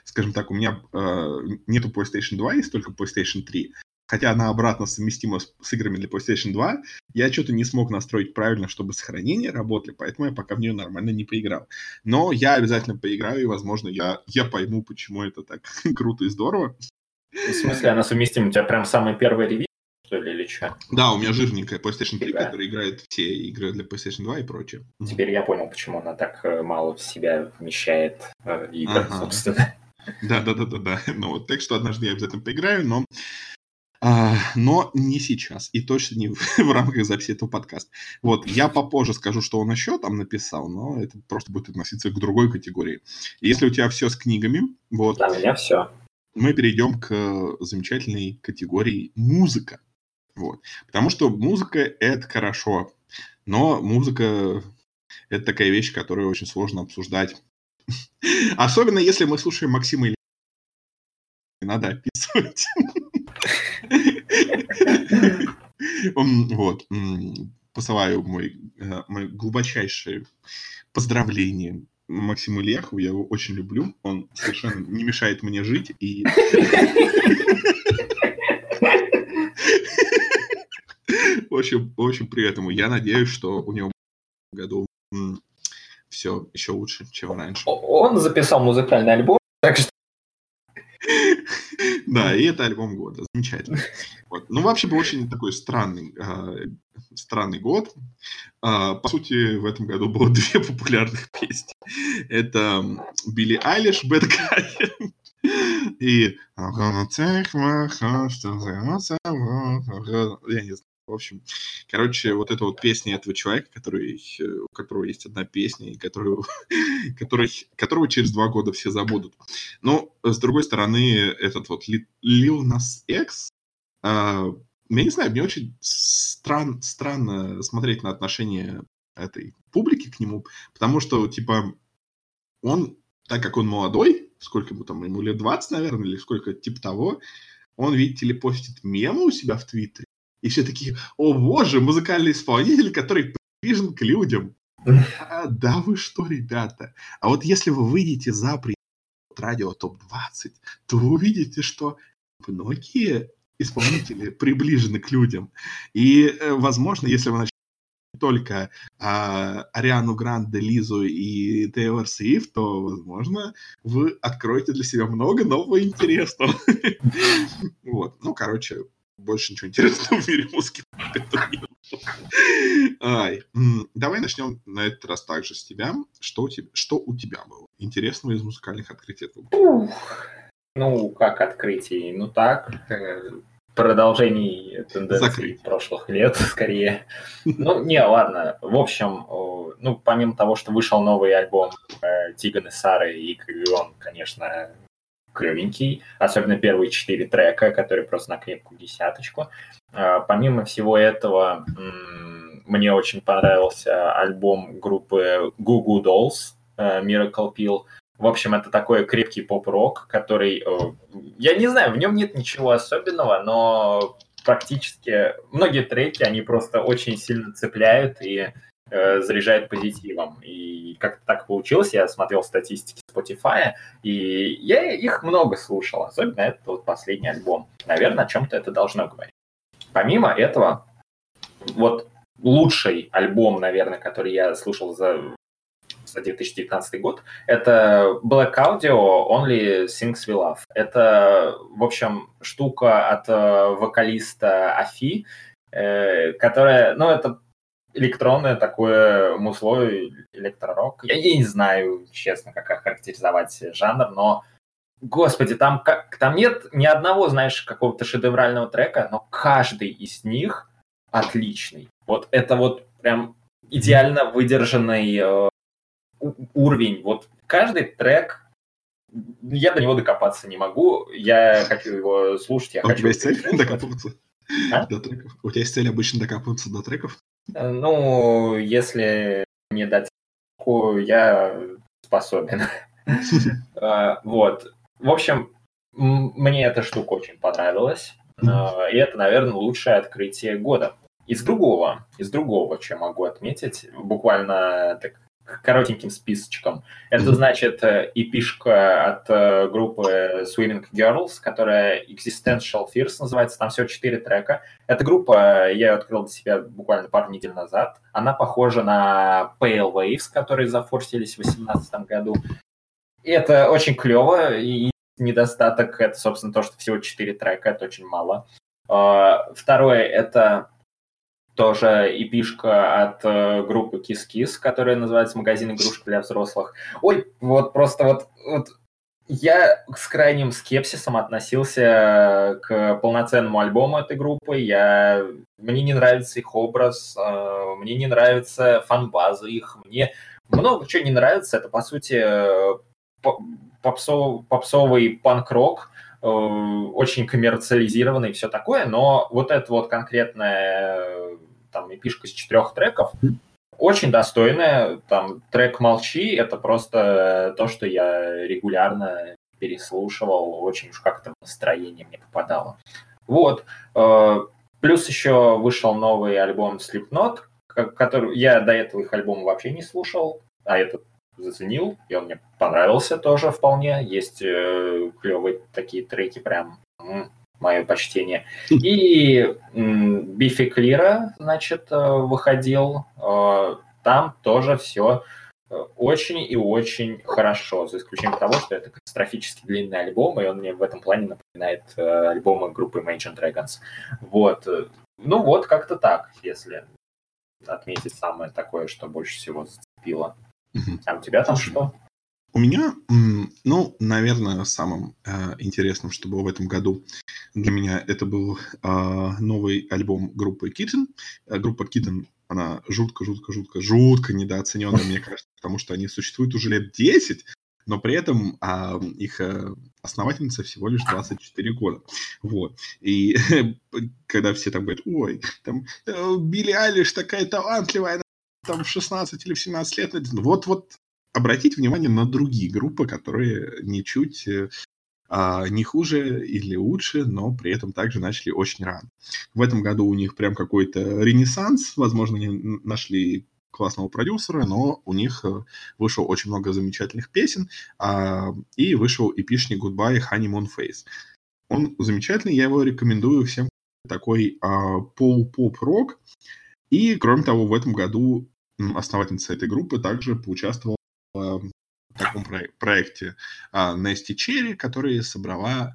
скажем так, у меня э, нету PlayStation 2, есть только PlayStation 3. Хотя она обратно совместима с, с играми для PlayStation 2, я что-то не смог настроить правильно, чтобы сохранения работали, поэтому я пока в нее нормально не поиграл. Но я обязательно поиграю, и, возможно, я, я пойму, почему это так круто и здорово. В смысле, она совместима? У тебя прям самый первый ревью, что ли, или что? Да, у меня жирненькая PlayStation 3, Фига. которая играет все игры для PlayStation 2 и прочее. Теперь я понял, почему она так э, мало в себя вмещает э, игр, Ага. собственно. Да, да, да, да, да. Ну вот, так что однажды я обязательно поиграю, но, а, но не сейчас. И точно не в, в рамках записи этого подкаста. Вот, я попозже скажу, что он еще там написал, но это просто будет относиться к другой категории. Если у тебя все с книгами, вот, Да, у меня все. мы перейдем к замечательной категории музыка. Вот. Потому что музыка — это хорошо, но музыка — это такая вещь, которую очень сложно обсуждать. Особенно если мы слушаем Максима или надо описывать. Вот. Посылаю мой, э, мое глубочайшее поздравление Максиму Леху, я его очень люблю. Он совершенно не мешает мне жить. И... В общем, при этом я надеюсь, что у него в году все еще лучше, чем раньше. Он записал музыкальный альбом, так что да, и это альбом года. Замечательно. Вот. Ну, вообще был очень такой странный, э, странный год. Э, по сути, в этом году было две популярных песни. Это Билли Айлиш, Guy и Я не знаю. В общем, короче, вот эта вот песня этого человека, который, у которого есть одна песня, и которую, который, которого через два года все забудут. Но, с другой стороны, этот вот Lil Nas X, э, я не знаю, мне очень стран, странно смотреть на отношение этой публики к нему, потому что, типа, он, так как он молодой, сколько ему там, ему лет 20, наверное, или сколько, типа того, он, видите ли, постит мемы у себя в Твиттере, и все такие, о боже, музыкальный исполнитель, который приближен к людям. А, да вы что, ребята? А вот если вы выйдете за радио ТОП-20, то вы увидите, что многие исполнители приближены к людям. И, э, возможно, если вы начнете только а, Ариану Гранде, Лизу и Тейлор Свифт, то, возможно, вы откроете для себя много нового интересного. Вот. Ну, короче, больше ничего интересного в мире музыки Ай. Давай начнем на этот раз также с тебя. Что у тебя, что у тебя было интересного из музыкальных открытий этого года? Ну, как открытий? Ну так, э, продолжений тенденций Закрыть. прошлых лет, скорее. Ну, не, ладно. В общем, ну, помимо того, что вышел новый альбом э, Тиган и Сары, и он, конечно, клевенький, особенно первые четыре трека, которые просто на крепкую десяточку. А, помимо всего этого, мне очень понравился альбом группы Goo Goo Dolls э, Miracle Pill. В общем, это такой крепкий поп-рок, который... Э, я не знаю, в нем нет ничего особенного, но практически многие треки, они просто очень сильно цепляют, и заряжает позитивом. И как-то так получилось, я смотрел статистики Spotify, и я их много слушал, особенно этот вот последний альбом. Наверное, о чем-то это должно говорить. Помимо этого, вот лучший альбом, наверное, который я слушал за, за 2019 год, это Black Audio Only Things We Love. Это, в общем, штука от э, вокалиста Афи, э, которая, ну, это электронное такое мусло, электророк. Я, я не знаю, честно, как охарактеризовать жанр, но Господи, там, как, там нет ни одного, знаешь, какого-то шедеврального трека, но каждый из них отличный. Вот это вот прям идеально выдержанный э, уровень. Вот каждый трек, я до него докопаться не могу. Я хочу его слушать. Я а хочу у тебя есть цель докопаться а? до треков? У тебя есть цель обычно докопаться до треков? Э, ну, если мне дать я способен. Э, вот. В общем, мне эта штука очень понравилась. Э, и это, наверное, лучшее открытие года. Из другого, из другого, что могу отметить, буквально так коротеньким списочком. Это значит эпишка e от э, группы Swimming Girls, которая Existential Fears называется. Там всего четыре трека. Эта группа, я ее открыл для себя буквально пару недель назад. Она похожа на Pale Waves, которые зафорсились в 2018 году. И это очень клево. И недостаток это, собственно, то, что всего четыре трека. Это очень мало. А, второе — это тоже эпишка от э, группы Kiss, которая называется «Магазин игрушек для взрослых». Ой, вот просто вот, вот я с крайним скепсисом относился к полноценному альбому этой группы. Я... Мне не нравится их образ, э, мне не нравится фан-база их, мне много чего не нравится. Это, по сути, попсов... попсовый панк-рок, э, очень коммерциализированный и все такое, но вот это вот конкретное там эпишка из четырех треков, очень достойная. Там трек «Молчи» — это просто то, что я регулярно переслушивал, очень уж как-то настроение мне попадало. Вот. Э, плюс еще вышел новый альбом Slipknot, который я до этого их альбома вообще не слушал, а этот заценил, и он мне понравился тоже вполне. Есть э, клевые такие треки, прям мое почтение. И Бифи Клира, значит, э, выходил. Э, там тоже все э, очень и очень хорошо, за исключением того, что это катастрофически длинный альбом, и он мне в этом плане напоминает альбомы группы Imagine Dragons. Вот. Ну вот, как-то так, если отметить самое такое, что больше всего зацепило. А у тебя там что? У меня, ну, наверное, самым э, интересным, что было в этом году для меня, это был э, новый альбом группы Kitten. Э, группа Kitten, она жутко, жутко, жутко, жутко недооцененная, мне кажется, потому что они существуют уже лет 10, но при этом а, их а, основательница всего лишь 24 года. Вот. И когда все там говорят, ой, там Билли Айлиш такая талантливая, там в 16 или в 17 лет, вот-вот обратить внимание на другие группы, которые ничуть э, а, не хуже или лучше, но при этом также начали очень рано. В этом году у них прям какой-то ренессанс, возможно, они нашли классного продюсера, но у них э, вышло очень много замечательных песен, а, и вышел эпишник Goodbye Honeymoon Face. Он замечательный, я его рекомендую всем такой а, пол-поп-рок. И, кроме того, в этом году основательница этой группы также поучаствовала в таком про- проекте а, Nasty Cherry, который собрала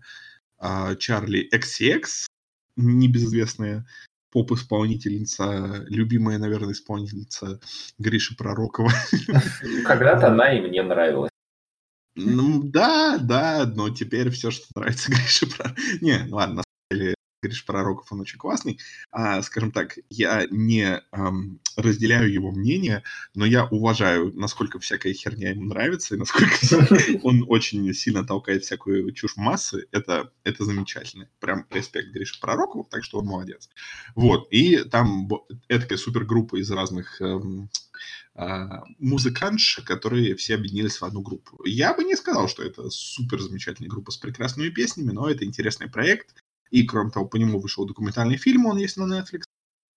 а, Чарли XCX, небезызвестная поп-исполнительница, любимая, наверное, исполнительница Гриши Пророкова. Когда-то она и мне нравилась. Ну да, да, но теперь все, что нравится Грише Пророкова... Не, ладно, Гриш Пророков, он очень классный. А, скажем так, я не эм, разделяю его мнение, но я уважаю, насколько всякая херня ему нравится, и насколько он очень сильно толкает всякую чушь массы. Это, это замечательно. Прям респект Грише Пророкову, так что он молодец. Вот. И там такая супергруппа из разных эм, а, музыкантш, которые все объединились в одну группу. Я бы не сказал, что это супер замечательная группа с прекрасными песнями, но это интересный проект. И, кроме того, по нему вышел документальный фильм, он есть на Netflix.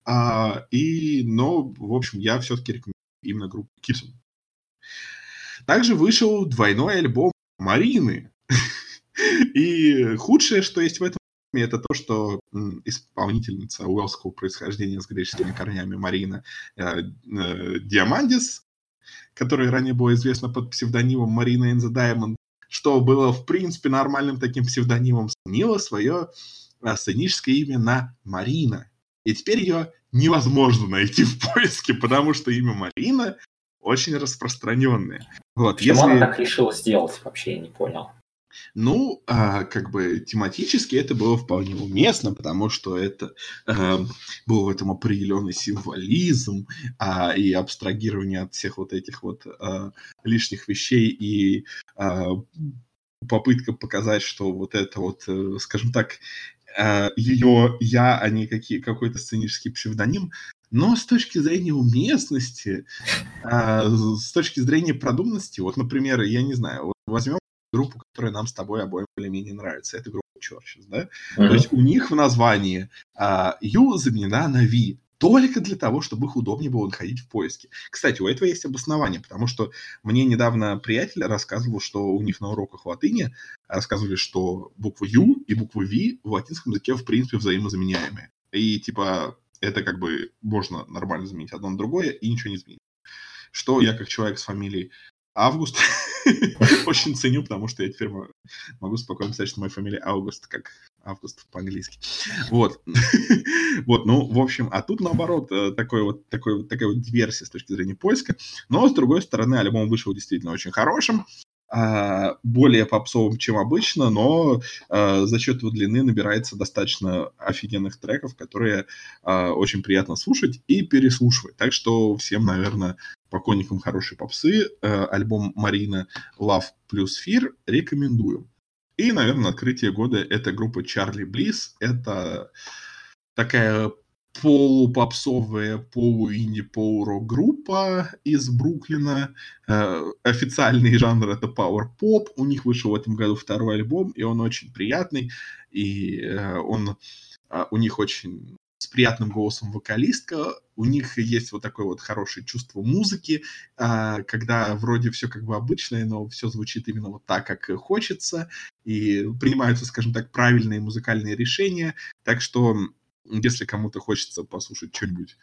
А, и, но, в общем, я все-таки рекомендую именно группу Китсон. Также вышел двойной альбом Марины. И худшее, что есть в этом это то, что исполнительница уэлского происхождения с греческими корнями Марина э, э, Диамандис, которая ранее была известна под псевдонимом Марина the Diamond, что было, в принципе, нормальным таким псевдонимом, сменила свое сценическое имя на Марина. И теперь ее невозможно найти в поиске, потому что имя Марина очень распространенное. Вот, Почему если... она так решила сделать, вообще я не понял. Ну, а, как бы тематически это было вполне уместно, потому что это а, был в этом определенный символизм а, и абстрагирование от всех вот этих вот а, лишних вещей и а, попытка показать, что вот это вот, э, скажем так, Э, ее я, а не какие, какой-то сценический псевдоним. Но с точки зрения уместности, э, с точки зрения продуманности, вот, например, я не знаю, возьмем группу, которая нам с тобой обоим более-менее нравится, это группа Churches, да? Uh-huh. То есть у них в названии uh, U заменена на V только для того, чтобы их удобнее было находить в поиске. Кстати, у этого есть обоснование, потому что мне недавно приятель рассказывал, что у них на уроках латыни рассказывали, что буква U и буква V в латинском языке в принципе взаимозаменяемые. И типа это как бы можно нормально заменить одно на другое и ничего не изменить. Что я как человек с фамилией Август очень ценю, потому что я теперь могу спокойно сказать, что моя фамилия Август, как Август по-английски. Вот. вот, ну, в общем, а тут наоборот, э, такой вот, такой, такая вот диверсия с точки зрения поиска. Но, с другой стороны, альбом вышел действительно очень хорошим более попсовым, чем обычно, но а, за счет его длины набирается достаточно офигенных треков, которые а, очень приятно слушать и переслушивать. Так что всем, наверное, поклонникам хорошей попсы альбом Марина Love плюс Fear рекомендую. И, наверное, открытие года это группа Чарли Близ. Это такая полупопсовая, полуинди, полурок группа из Бруклина. Э, официальный жанр это Power Pop. У них вышел в этом году второй альбом, и он очень приятный. И э, он, э, у них очень с приятным голосом вокалистка, у них есть вот такое вот хорошее чувство музыки, а, когда вроде все как бы обычное, но все звучит именно вот так, как хочется, и принимаются, скажем так, правильные музыкальные решения. Так что, если кому-то хочется послушать что-нибудь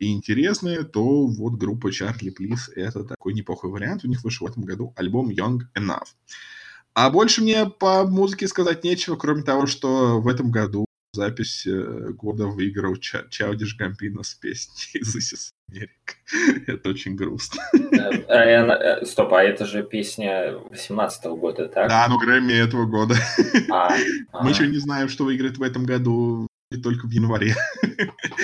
интересное, то вот группа Charlie Please это такой неплохой вариант. У них вышел в этом году альбом Young Enough. А больше мне по музыке сказать нечего, кроме того, что в этом году запись э, года выиграл Ча Чаудиш Гампино с песней «This is America». Это очень грустно. Э, э, стоп, а это же песня 18 года, так? Да, ну Грэмми этого года. А, Мы еще не знаем, что выиграет в этом году только в январе.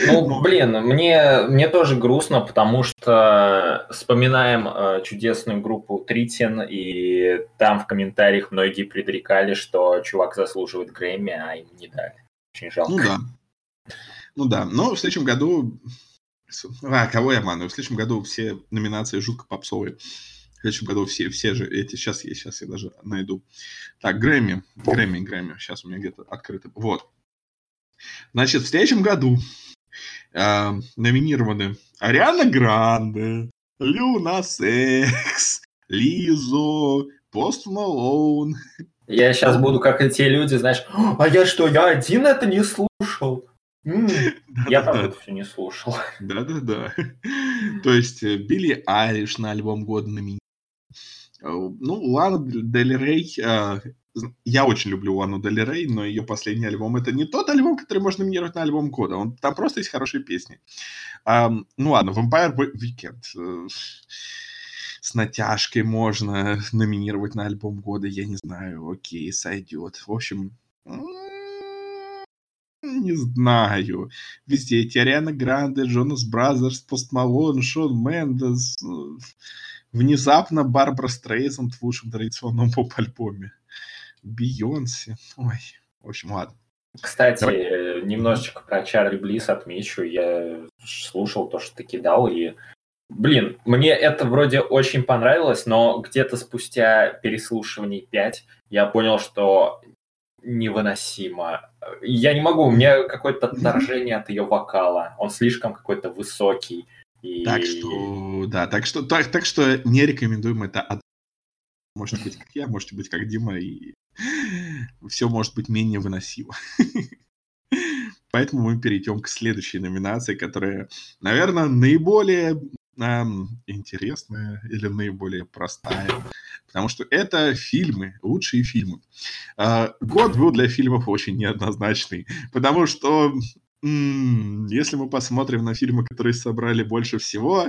Ну, блин, мне, мне тоже грустно, потому что вспоминаем э, чудесную группу Тритин, и там в комментариях многие предрекали, что чувак заслуживает Грэмми, а им не дали. Очень жалко. Ну да. Ну да, но в следующем году... А, кого я обманываю? В следующем году все номинации жутко попсовые. В следующем году все, все же эти... Сейчас я, сейчас я даже найду. Так, Грэмми. Грэмми, Грэмми. Сейчас у меня где-то открыто. Вот. Значит, в следующем году э, номинированы Ариана Гранде, Люна Секс, Лизо, Пост Малоун. Я сейчас буду как и те люди, знаешь, а я что, я один это не слушал? Я правда это все не слушал. Да-да-да. То есть э, Билли Айлиш на альбом года номинирован. Э, ну, Лана Дель Рей э, я очень люблю Лану Дель Рей, но ее последний альбом это не тот альбом, который можно номинировать на альбом года. Он, там просто есть хорошие песни. Um, ну ладно, Vampire Weekend. Uh, с натяжкой можно номинировать на альбом года, я не знаю, окей, сойдет. В общем, не знаю. Везде эти Ариана Гранде, Jonas Brothers, Post Malone, Шон Мендес. Внезапно Барбара Стрейзанд в лучшем традиционном поп-альбоме. Бейонсе. Ой, в общем, ладно. Кстати, Давай. немножечко про Charly Bliss отмечу. Я слушал то, что ты кидал, и Блин, мне это вроде очень понравилось, но где-то спустя переслушиваний 5 я понял, что невыносимо. Я не могу, у меня какое-то отторжение от ее вокала. Он слишком какой-то высокий. И... Так что, да, так что, так, так что не рекомендуем это. Может быть, как я, можете быть, как Дима, и все может быть менее выносимо. Поэтому мы перейдем к следующей номинации, которая, наверное, наиболее эм, интересная или наиболее простая. Потому что это фильмы, лучшие фильмы. Э, год был для фильмов очень неоднозначный. Потому что м- если мы посмотрим на фильмы, которые собрали больше всего,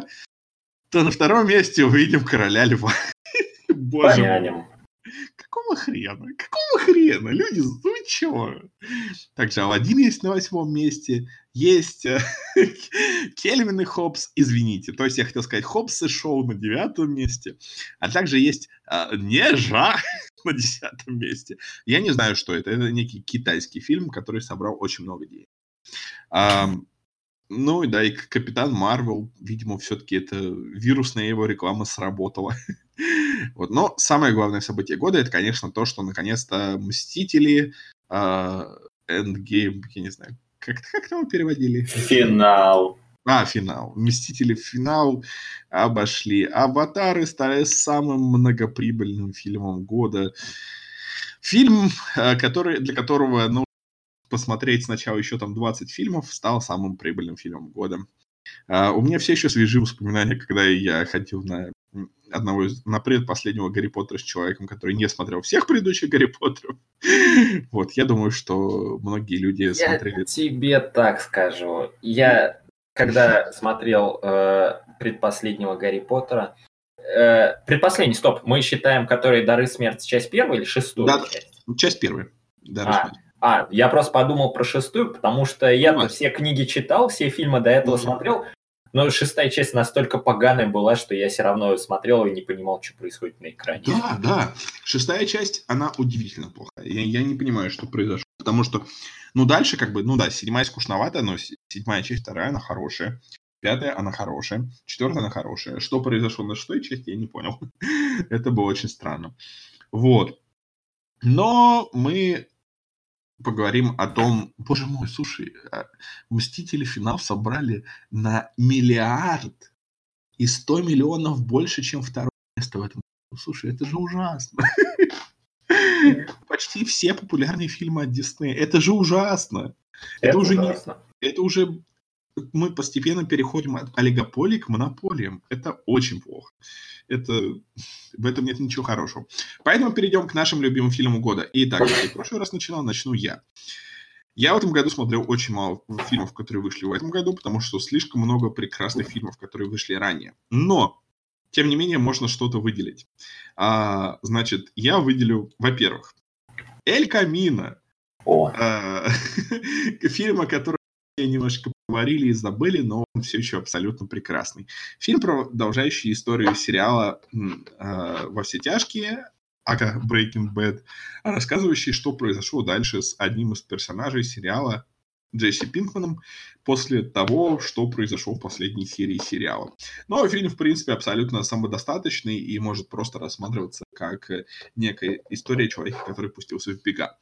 то на втором месте увидим «Короля льва». Боже мой. Какого хрена? Какого хрена? Люди, ну чего? Также Алладин есть на восьмом месте. Есть э, Кельвин и Хопс, извините. То есть я хотел сказать Хопс и Шоу на девятом месте. А также есть э, Нежа на десятом месте. Я не знаю, что это. Это некий китайский фильм, который собрал очень много денег. Um, ну, да, и Капитан Марвел, видимо, все-таки это вирусная его реклама сработала. вот. Но самое главное событие года, это, конечно, то, что наконец-то Мстители, uh, Endgame, я не знаю, как, как там переводили? Финал. А, финал. Мстители финал обошли. Аватары стали самым многоприбыльным фильмом года. Фильм, э, который, для которого, ну, посмотреть сначала еще там 20 фильмов, стал самым прибыльным фильмом года. Uh, у меня все еще свежие воспоминания, когда я ходил на одного из, на предпоследнего Гарри Поттера с человеком, который не смотрел всех предыдущих Гарри Поттеров. вот, я думаю, что многие люди я смотрели... тебе так скажу. Я, когда смотрел э, предпоследнего Гарри Поттера, э, предпоследний, стоп, мы считаем, который «Дары смерти» часть первая или шестую да, часть? Часть первая. Дары а, смерти. А, я просто подумал про шестую, потому что я все книги читал, все фильмы до этого смотрел, но шестая часть настолько поганая была, что я все равно смотрел и не понимал, что происходит на экране. Да, да. Шестая часть, она удивительно плохая. Я, я не понимаю, что произошло. Потому что, ну, дальше как бы, ну да, седьмая скучноватая, но седьмая часть, вторая, она хорошая. Пятая, она хорошая. Четвертая, она хорошая. Что произошло на шестой части, я не понял. Это было очень странно. Вот. Но мы поговорим о том, боже мой, слушай, а Мстители финал собрали на миллиард и 100 миллионов больше, чем второе место в этом. Слушай, это же ужасно. Почти все популярные фильмы от Диснея. Это же ужасно. Это, это уже ужасно. не, это уже мы постепенно переходим от олигополии к монополиям. Это очень плохо. Это, в этом нет ничего хорошего. Поэтому перейдем к нашим любимым фильмам года. Итак, я в прошлый раз начинал, начну я. Я в этом году смотрел очень мало фильмов, которые вышли в этом году, потому что слишком много прекрасных фильмов, которые вышли ранее. Но, тем не менее, можно что-то выделить. А, значит, я выделю, во-первых, Эль Камино. А, фильм, о котором немножко говорили и забыли, но он все еще абсолютно прекрасный. Фильм, продолжающий историю сериала э, «Во все тяжкие», ага, Breaking Bad, рассказывающий, что произошло дальше с одним из персонажей сериала Джесси Пинкманом после того, что произошло в последней серии сериала. Но фильм, в принципе, абсолютно самодостаточный и может просто рассматриваться как некая история человека, который пустился в бега.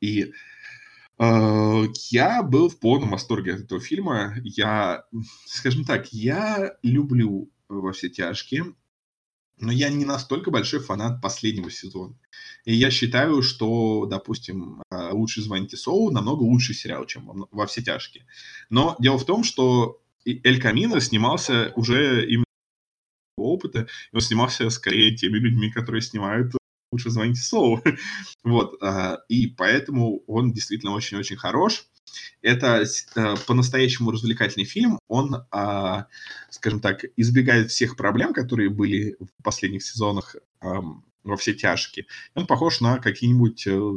И Э, я был в полном восторге от этого фильма. Я, скажем так, я люблю «Во все тяжкие», но я не настолько большой фанат последнего сезона. И я считаю, что, допустим, э, «Лучше звоните Соу» намного лучший сериал, чем «Во все тяжкие». Но дело в том, что Эль Камино снимался уже именно опыта, и он снимался скорее теми людьми, которые снимают лучше звоните Соу. вот, а, и поэтому он действительно очень-очень хорош. Это э, по-настоящему развлекательный фильм. Он, а, скажем так, избегает всех проблем, которые были в последних сезонах во все тяжкие. Он похож на какие-нибудь э,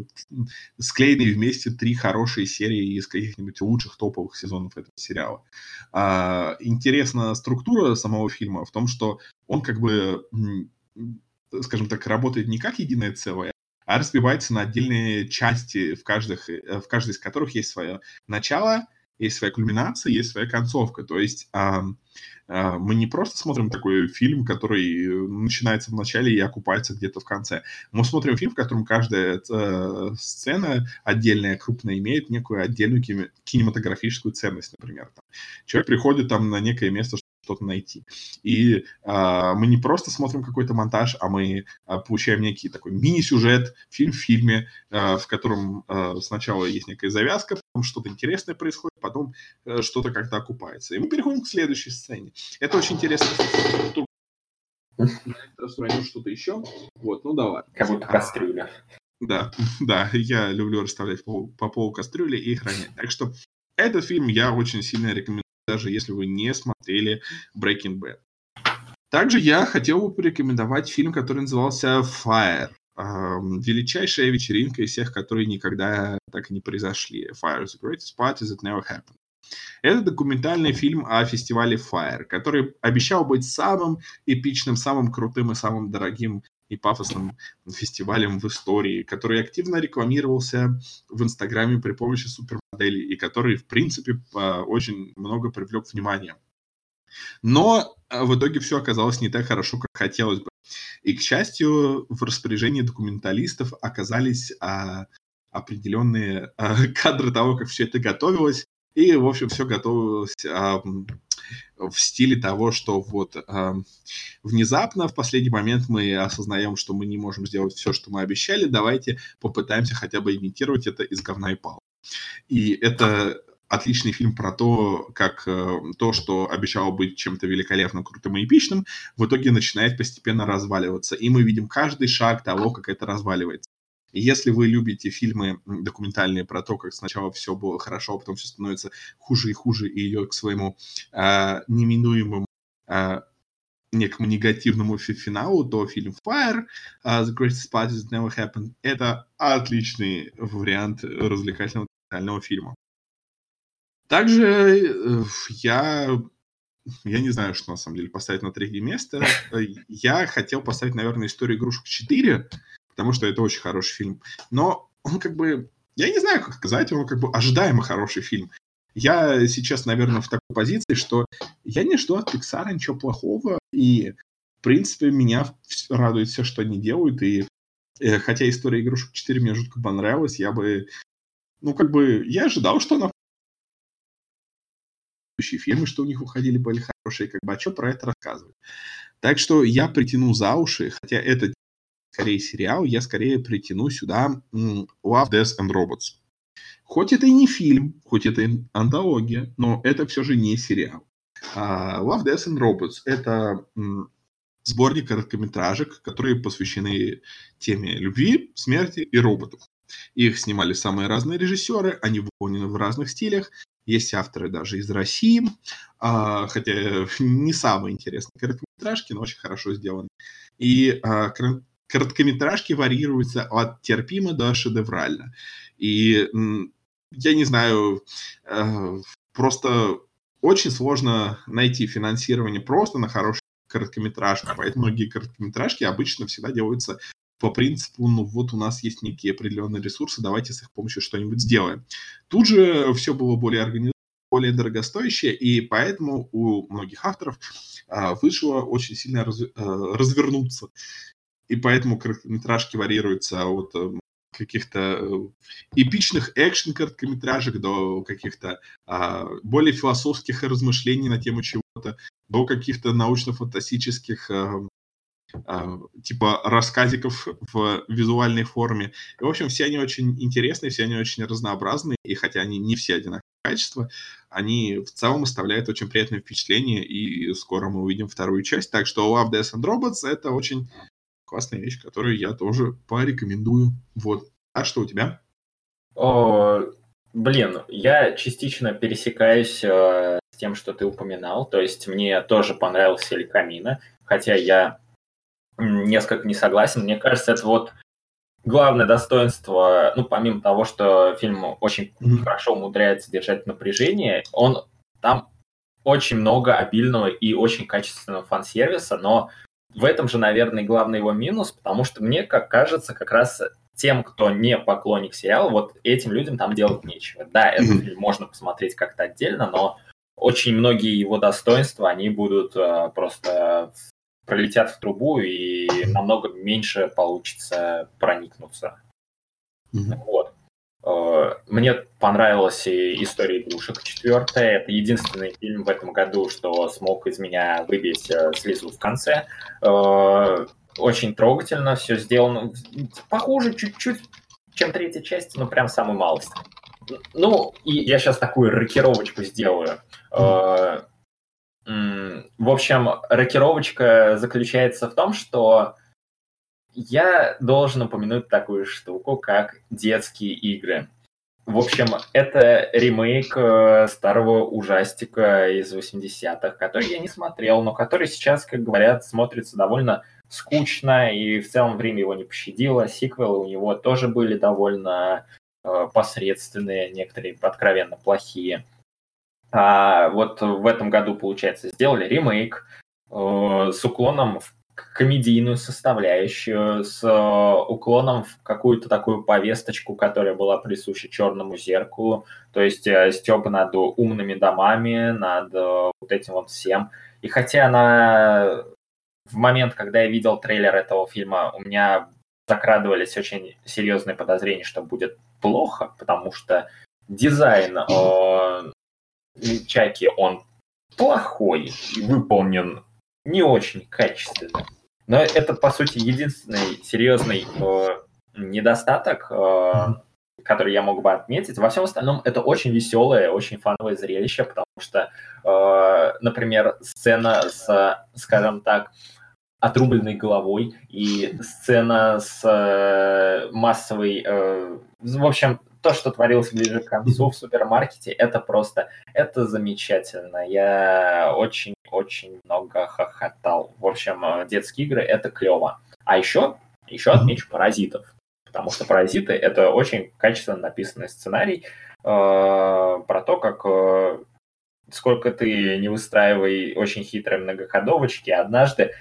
склеенные вместе три хорошие серии из каких-нибудь лучших топовых сезонов этого сериала. А, интересна структура самого фильма в том, что он как бы скажем так, работает не как единое целое, а разбивается на отдельные части, в, каждых, э, в каждой из которых есть свое начало, есть своя кульминация, есть своя концовка. То есть а, а, мы не просто смотрим такой фильм, который начинается в начале и окупается где-то в конце. Мы смотрим фильм, в котором каждая э, сцена отдельная, крупная, имеет некую отдельную кинематографическую ценность, например. Там. Человек приходит там на некое место, что-то найти. И а, мы не просто смотрим какой-то монтаж, а мы а, получаем некий такой мини-сюжет, фильм в фильме, а, в котором а, сначала есть некая завязка, потом что-то интересное происходит, потом а, что-то как-то окупается. И мы переходим к следующей сцене. Это очень интересно. Распространю что-то еще. Вот, ну давай. Как будто кастрюля. Да, да, я люблю расставлять по, по полу кастрюли и хранять. Так что этот фильм я очень сильно рекомендую даже если вы не смотрели Breaking Bad. Также я хотел бы порекомендовать фильм, который назывался Fire. Величайшая вечеринка из всех, которые никогда так и не произошли. Fire, the greatest party that never happened. Это документальный фильм о фестивале Fire, который обещал быть самым эпичным, самым крутым и самым дорогим и пафосным фестивалем в истории, который активно рекламировался в Инстаграме при помощи супермоделей и который, в принципе, очень много привлек внимания. Но а, в итоге все оказалось не так хорошо, как хотелось бы. И, к счастью, в распоряжении документалистов оказались а, определенные а, кадры того, как все это готовилось. И, в общем, все готовилось а, в стиле того, что вот э, внезапно в последний момент мы осознаем, что мы не можем сделать все, что мы обещали, давайте попытаемся хотя бы имитировать это из говна и пал. И это отличный фильм про то, как э, то, что обещало быть чем-то великолепным, крутым и эпичным, в итоге начинает постепенно разваливаться. И мы видим каждый шаг того, как это разваливается. Если вы любите фильмы документальные про то, как сначала все было хорошо, а потом все становится хуже и хуже, и идет к своему э, неминуемому э, некому негативному финалу, то фильм Fire, uh, The Greatest Party That Never Happened, это отличный вариант развлекательного документального фильма. Также э, я я не знаю, что на самом деле поставить на третье место. Я хотел поставить, наверное, историю игрушек 4, потому что это очень хороший фильм. Но он как бы, я не знаю, как сказать, он как бы ожидаемо хороший фильм. Я сейчас, наверное, в такой позиции, что я не жду от Pixar ничего плохого, и, в принципе, меня радует все, что они делают, и э, хотя история игрушек 4 мне жутко понравилась, я бы ну, как бы, я ожидал, что она фильмы, что у них уходили, были хорошие, как бы, а что про это рассказывать? Так что я притяну за уши, хотя это скорее сериал, я скорее притяну сюда Love, Death and Robots. Хоть это и не фильм, хоть это и антология, но это все же не сериал. Uh, Love, Death and Robots — это сборник короткометражек, которые посвящены теме любви, смерти и роботов. Их снимали самые разные режиссеры, они выполнены в разных стилях. Есть авторы даже из России, а, хотя не самые интересные короткометражки, но очень хорошо сделаны. И а, короткометражки варьируются от терпимо до шедеврально. И я не знаю, а, просто очень сложно найти финансирование просто на хороший короткометражку, поэтому многие короткометражки обычно всегда делаются по принципу, ну вот у нас есть некие определенные ресурсы, давайте с их помощью что-нибудь сделаем. Тут же все было более организовано, более дорогостоящее, и поэтому у многих авторов а, вышло очень сильно раз, а, развернуться. И поэтому короткометражки варьируются от а, каких-то э, эпичных экшен-короткометражек до каких-то а, более философских размышлений на тему чего-то, до каких-то научно-фантастических а, а, типа рассказиков в визуальной форме. И, в общем, все они очень интересные, все они очень разнообразные, и хотя они не все одинаковые качества, они в целом оставляют очень приятное впечатление, и скоро мы увидим вторую часть. Так что Love, Death and Robots — это очень классная вещь, которую я тоже порекомендую. Вот. А что у тебя? О, блин, я частично пересекаюсь э, с тем, что ты упоминал. То есть мне тоже понравился Эль Камина, хотя я несколько не согласен. Мне кажется, это вот главное достоинство, ну, помимо того, что фильм очень mm-hmm. хорошо умудряется держать напряжение, он там очень много обильного и очень качественного фан-сервиса, но в этом же, наверное, главный его минус, потому что мне, как кажется, как раз тем, кто не поклонник сериала, вот этим людям там делать нечего. Да, этот фильм можно посмотреть как-то отдельно, но очень многие его достоинства, они будут uh, просто пролетят в трубу и намного меньше получится проникнуться. Mm-hmm. Вот. Э, мне понравилась и «История игрушек» четвертая. Это единственный фильм в этом году, что смог из меня выбить э, слезу в конце. Э, очень трогательно все сделано. Похуже чуть-чуть, чем третья часть, но прям самую малость. Ну, и я сейчас такую рокировочку сделаю. В общем, рокировочка заключается в том, что я должен упомянуть такую штуку, как детские игры. В общем, это ремейк э, старого ужастика из 80-х, который я не смотрел, но который сейчас, как говорят, смотрится довольно скучно, и в целом время его не пощадило. Сиквелы у него тоже были довольно э, посредственные, некоторые откровенно плохие. А вот в этом году, получается, сделали ремейк э, с уклоном в комедийную составляющую, с э, уклоном в какую-то такую повесточку, которая была присуща черному зеркалу, то есть э, стёб над умными домами, над э, вот этим вот всем. И хотя на в момент, когда я видел трейлер этого фильма, у меня закрадывались очень серьезные подозрения, что будет плохо, потому что дизайн э, Чаки, он плохой выполнен не очень качественно. Но это, по сути, единственный серьезный э, недостаток, э, который я мог бы отметить. Во всем остальном это очень веселое, очень фановое зрелище, потому что, э, например, сцена с, скажем так, отрубленной головой и сцена с э, массовой... Э, в общем, то, что творилось ближе к концу в супермаркете, это просто, это замечательно. Я очень-очень много хохотал. В общем, э, детские игры — это клево. А еще, еще отмечу «Паразитов», потому что «Паразиты» — это очень качественно написанный сценарий э, про то, как э, сколько ты не выстраивай очень хитрые многоходовочки, однажды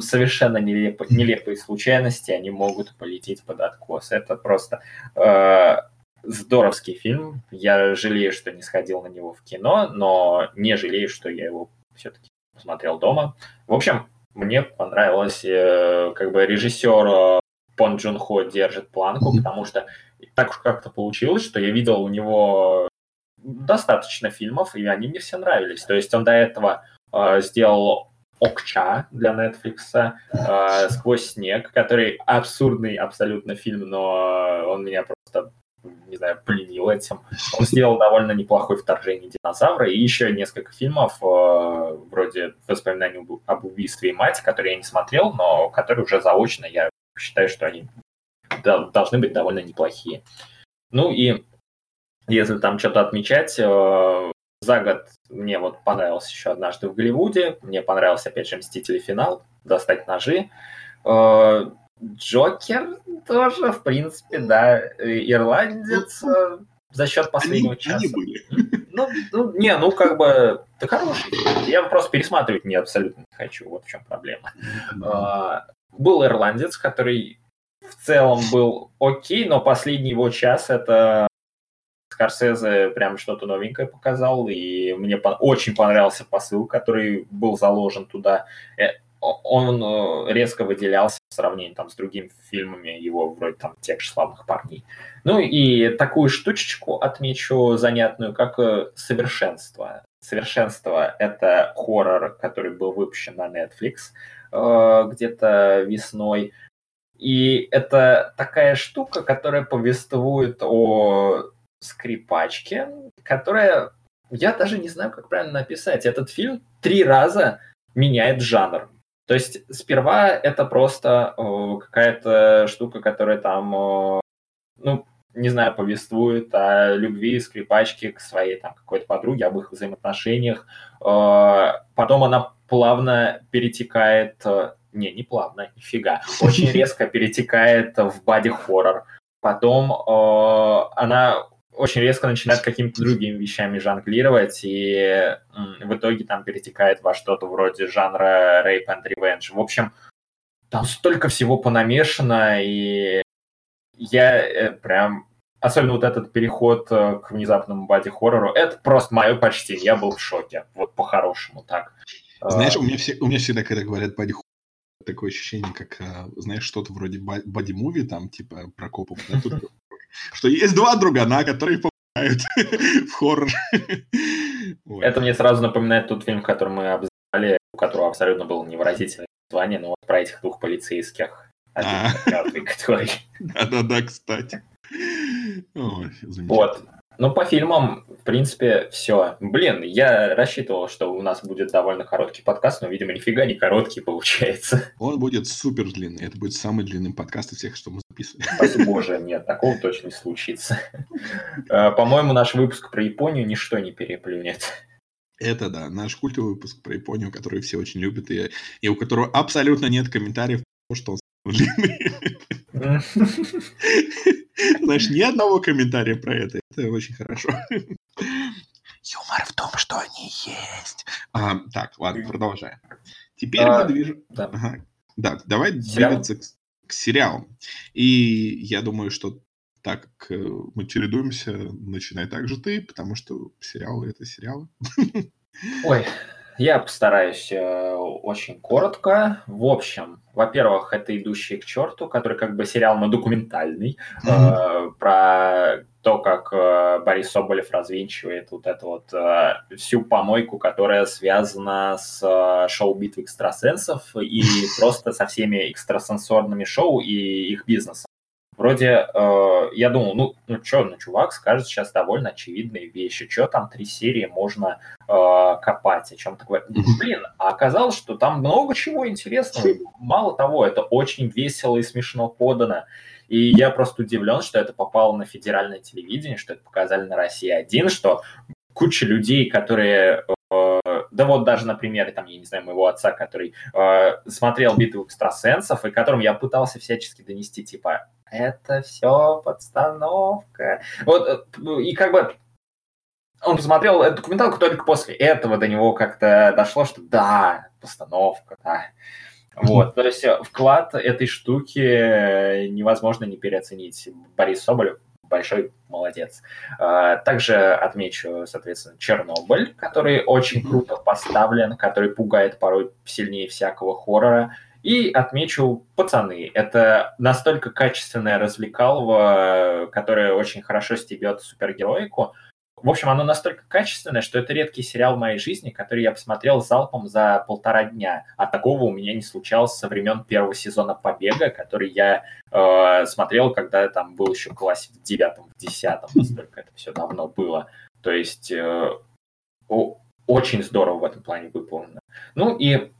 совершенно нелепо, нелепые случайности, они могут полететь под откос. Это просто э, здоровский фильм. Я жалею, что не сходил на него в кино, но не жалею, что я его все-таки посмотрел дома. В общем, мне понравилось, э, как бы режиссер э, Пон Джун Хо держит планку, потому что так уж как-то получилось, что я видел у него достаточно фильмов, и они мне все нравились. То есть он до этого э, сделал Окча для Netflix, э, Сквозь снег, который абсурдный абсолютно фильм, но он меня просто не знаю, пленил этим. Он сделал довольно неплохое вторжение динозавра и еще несколько фильмов э, вроде «Воспоминаний об убийстве и мать», которые я не смотрел, но которые уже заочно я считаю, что они должны быть довольно неплохие. Ну и если там что-то отмечать, э, за год мне вот понравился еще однажды в Голливуде, мне понравился, опять же, «Мстители. Финал», «Достать ножи», э, Джокер тоже, в принципе, да, ирландец э, за счет последнего они, часа. Они были. Ну, ну, не, ну как бы, это хороший Я просто пересматривать не абсолютно не хочу, вот в чем проблема. А, был ирландец, который в целом был окей, но последний его час это Скорсезе прям что-то новенькое показал, и мне по- очень понравился посыл, который был заложен туда. Э, он э, резко выделялся в сравнении там, с другими фильмами его, вроде там тех же «Славных парней». Ну и такую штучечку отмечу занятную, как э, «Совершенство». «Совершенство» — это хоррор, который был выпущен на Netflix где-то весной. И это такая штука, которая повествует о скрипачке, которая... Я даже не знаю, как правильно написать. Этот фильм три раза меняет жанр. То есть сперва это просто какая-то штука, которая там, ну, не знаю, повествует о любви скрипачки к своей там какой-то подруге, об их взаимоотношениях. Потом она плавно перетекает, э, не, не плавно, нифига, очень резко перетекает в боди-хоррор. Потом она очень резко начинает какими-то другими вещами жонглировать, и в итоге там перетекает во что-то вроде жанра Rape and Revenge. В общем, там столько всего понамешано, и я э, прям... Особенно вот этот переход э, к внезапному боди-хоррору, это просто мое почтение, я был в шоке, вот по-хорошему так. Знаешь, у меня, все, у меня всегда, когда говорят боди такое ощущение, как, а, знаешь, что-то вроде боди-муви, там, типа, про копов, да, тут что есть два другана, которые помогают в хоррор. Это мне сразу напоминает тот фильм, который мы обзывали, у которого абсолютно было невыразительное название, но вот про этих двух полицейских. А. Да-да-да, кстати. Вот. Ну, по фильмам, в принципе, все. Блин, я рассчитывал, что у нас будет довольно короткий подкаст, но, видимо, нифига не короткий получается. Он будет супер длинный. Это будет самый длинный подкаст из всех, что мы записывали. Спасибо, боже, нет, такого точно не случится. Э, по-моему, наш выпуск про Японию ничто не переплюнет. Это да, наш культовый выпуск про Японию, который все очень любят, и, и у которого абсолютно нет комментариев, что он. Знаешь, ни одного комментария про это. Это очень хорошо. Юмор в том, что они есть. А, так, ладно, продолжаем. Теперь а, мы движем... Да. Ага. да, давай Сериал? двигаться к, к сериалам. И я думаю, что так как э, мы чередуемся, начинай так же ты, потому что сериалы — это сериалы. Ой, я постараюсь э, очень коротко. В общем, во-первых, это «Идущие к черту», который как бы сериал, но документальный, mm-hmm. э, про то, как э, Борис Соболев развенчивает вот эту вот э, всю помойку, которая связана с э, шоу «Битвы экстрасенсов» и просто со всеми экстрасенсорными шоу и их бизнесом. Вроде э, я думал, ну, ну что, ну, чувак скажет сейчас довольно очевидные вещи, что там три серии можно э, копать, о чем такое. Блин, а оказалось, что там много чего интересного. Мало того, это очень весело и смешно подано. И я просто удивлен, что это попало на федеральное телевидение, что это показали на России один, что куча людей, которые э, да вот даже на примере, там, я не знаю, моего отца, который э, смотрел «Битву экстрасенсов», и которым я пытался всячески донести, типа, это все подстановка. Вот, э, и как бы он посмотрел эту документалку только после этого до него как-то дошло, что да, постановка, да. Вот, то есть э, вклад этой штуки э, невозможно не переоценить. Борис Соболев большой молодец. А, также отмечу, соответственно, Чернобыль, который очень круто поставлен, который пугает порой сильнее всякого хоррора. И отмечу «Пацаны». Это настолько качественное развлекалово, которое очень хорошо стебет супергероику. В общем, оно настолько качественное, что это редкий сериал в моей жизни, который я посмотрел залпом за полтора дня. А такого у меня не случалось со времен первого сезона «Побега», который я э, смотрел, когда я там был еще в классе в девятом, в десятом, настолько это все давно было. То есть э, о, очень здорово в этом плане выполнено. Ну и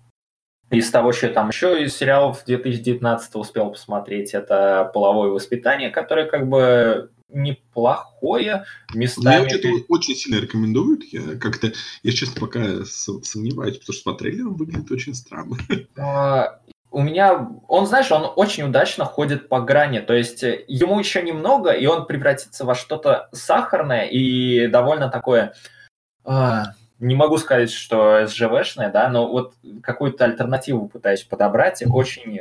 из того, что я там еще из сериалов 2019 успел посмотреть, это «Половое воспитание», которое как бы неплохое местами. Мне это очень сильно рекомендуют. Я как-то, я честно пока сомневаюсь, потому что по трейлерам выглядит очень странно. А, у меня, он, знаешь, он очень удачно ходит по грани, то есть э, ему еще немного, и он превратится во что-то сахарное и довольно такое, а, не могу сказать, что СЖВшное, да, но вот какую-то альтернативу пытаюсь подобрать, очень,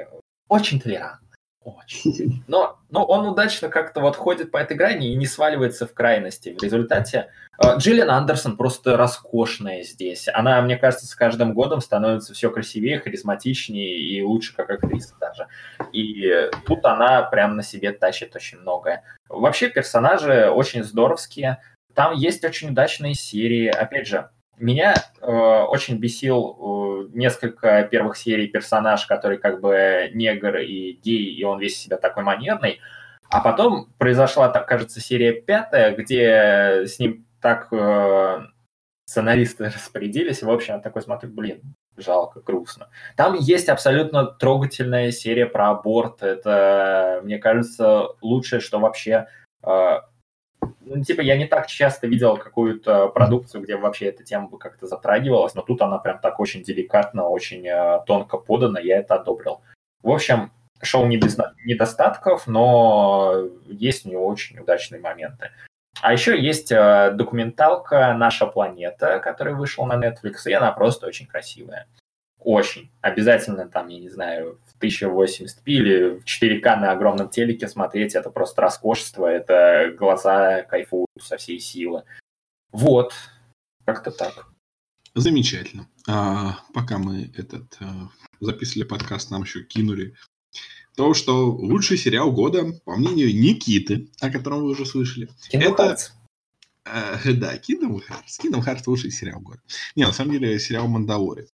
очень толерантно. Очень. Но, но он удачно как-то вот ходит по этой грани и не сваливается в крайности. В результате э, Джиллиан Андерсон просто роскошная здесь. Она, мне кажется, с каждым годом становится все красивее, харизматичнее и лучше как актриса даже. И тут она прям на себе тащит очень многое. Вообще персонажи очень здоровские. Там есть очень удачные серии. Опять же, меня э, очень бесил э, несколько первых серий персонаж, который как бы негр и гей, и он весь себя такой манерный. А потом произошла, так кажется, серия пятая, где с ним так э, сценаристы распорядились. В общем, я такой смотрю, блин, жалко, грустно. Там есть абсолютно трогательная серия про аборт. Это, мне кажется, лучшее, что вообще э, ну, типа, я не так часто видел какую-то продукцию, где вообще эта тема бы как-то затрагивалась, но тут она прям так очень деликатно, очень э, тонко подана, я это одобрил. В общем, шоу не без недостатков, но есть у него очень удачные моменты. А еще есть э, документалка «Наша планета», которая вышла на Netflix, и она просто очень красивая. Очень. Обязательно там, я не знаю, в 1080p или в 4К на огромном телеке смотреть. Это просто роскошество, это глаза кайфуют со всей силы. Вот. Как-то так. Замечательно. А, пока мы этот а, записывали подкаст, нам еще кинули то, что лучший сериал года, по мнению Никиты, о котором вы уже слышали, Kingdom это... Э, да, Kingdom Hearts. Kingdom Hearts лучший сериал года. Не, на самом деле сериал Мандалорец.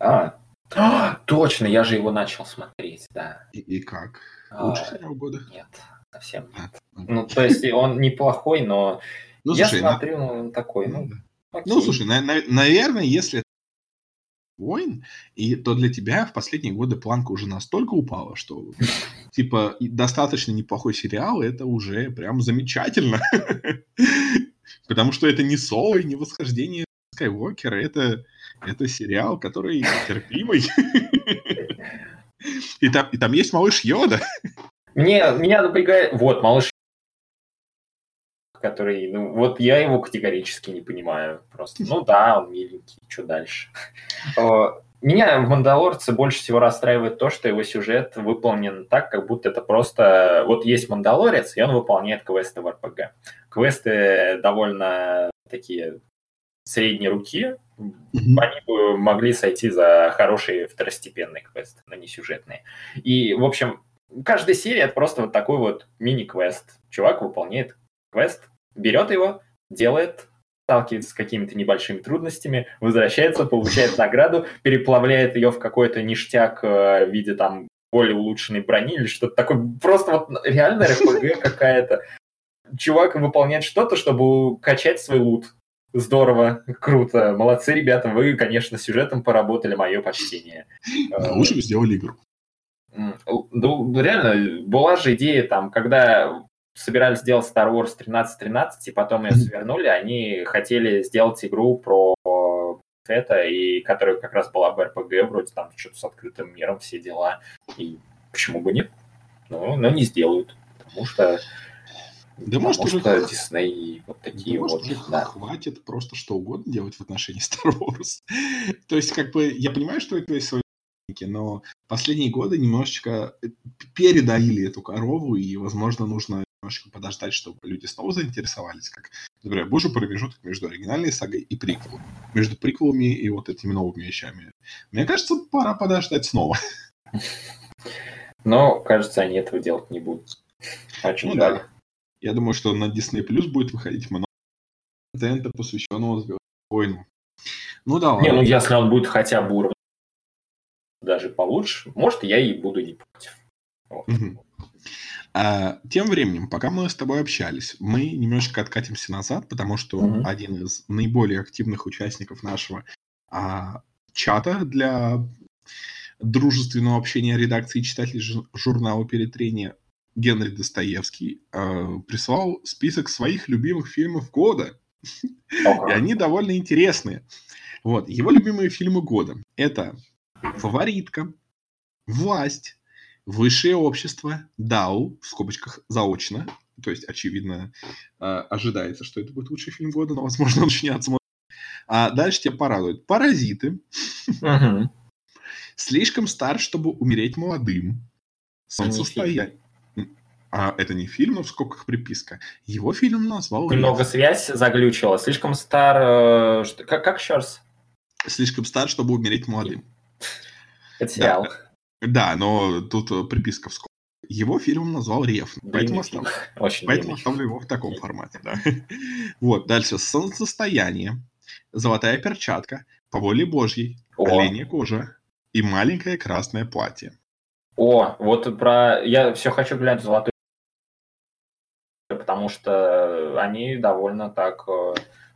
А. а, точно, я же его начал смотреть, да. И, и как? А, сериал года? Нет, совсем нет. А, ну, то есть он неплохой, но ну, я слушай, смотрю, на... он такой, ну, ну, ну слушай, на, на, наверное, если войн, и то для тебя в последние годы планка уже настолько упала, что типа достаточно неплохой сериал, это уже прям замечательно. Потому что это не соло и не восхождение Скайуокера, это это сериал, который терпимый. И там, и там есть малыш Йода. Мне, меня напрягает... Вот, малыш который, ну, вот я его категорически не понимаю просто. Ну да, он миленький, что дальше? Меня в «Мандалорце» больше всего расстраивает то, что его сюжет выполнен так, как будто это просто... Вот есть «Мандалорец», и он выполняет квесты в РПГ. Квесты довольно такие средней руки, mm-hmm. они бы могли сойти за хорошие второстепенные квесты, но не сюжетные. И, в общем, каждая серия это просто вот такой вот мини-квест. Чувак выполняет квест, берет его, делает, сталкивается с какими-то небольшими трудностями, возвращается, получает награду, переплавляет ее в какой-то ништяк э, в виде там более улучшенной брони или что-то такое. Просто вот реально РПГ какая-то. Чувак выполняет что-то, чтобы качать свой лут. Здорово, круто, молодцы, ребята, вы, конечно, сюжетом поработали, мое почтение. Да, лучше бы сделали игру. Ну, реально, была же идея там, когда собирались сделать Star Wars 1313, и потом ее свернули, они хотели сделать игру про это, и которая как раз была в RPG, вроде там что-то с открытым миром, все дела. И почему бы нет? Ну, но не сделают, потому что да Потому может уже Дисней вот такие да, вот. Может, да. хватит просто что угодно делать в отношении Star Wars. То есть, как бы, я понимаю, что это свои но последние годы немножечко э, передоили эту корову, и, возможно, нужно немножечко подождать, чтобы люди снова заинтересовались, как Например, был же промежуток между оригинальной сагой и приквелом. Между приквелами и вот этими новыми вещами. Мне кажется, пора подождать снова. Но, кажется, они этого делать не будут. Очень ну, да. Я думаю, что на Disney Plus будет выходить много контента, посвященного Звездным войнам. Ну да. Не, ну если он будет хотя бы уровень даже получше, может, я и буду не против. Вот. Угу. А, тем временем, пока мы с тобой общались, мы немножечко откатимся назад, потому что угу. один из наиболее активных участников нашего а, чата для дружественного общения редакции читателей журнала «Перетрение» Генри Достоевский э, прислал список своих любимых фильмов года. И они довольно интересные. Вот, его любимые фильмы года. Это «Фаворитка», «Власть», «Высшее общество», «Дау», в скобочках «заочно», то есть, очевидно, э, ожидается, что это будет лучший фильм года, но, возможно, он еще не отсмотрен. А дальше тебя порадует «Паразиты», «Слишком стар, чтобы умереть молодым», «Солнцестояние». А это не фильм, но в скобках приписка. Его фильм назвал... Немного связь заглючила. Слишком стар... Э, что, как, как еще раз? Слишком стар, чтобы умереть молодым. Это сериал. Да, да но тут э, приписка в скобках. Его фильм назвал Рев. Поэтому, остав... Очень поэтому оставлю его в таком формате. Да. вот, дальше. Солнцестояние. Золотая перчатка. По воле Божьей. О. Оленья кожа. И маленькое красное платье. О, вот про... Я все хочу глянуть «Золотую потому что они довольно так э,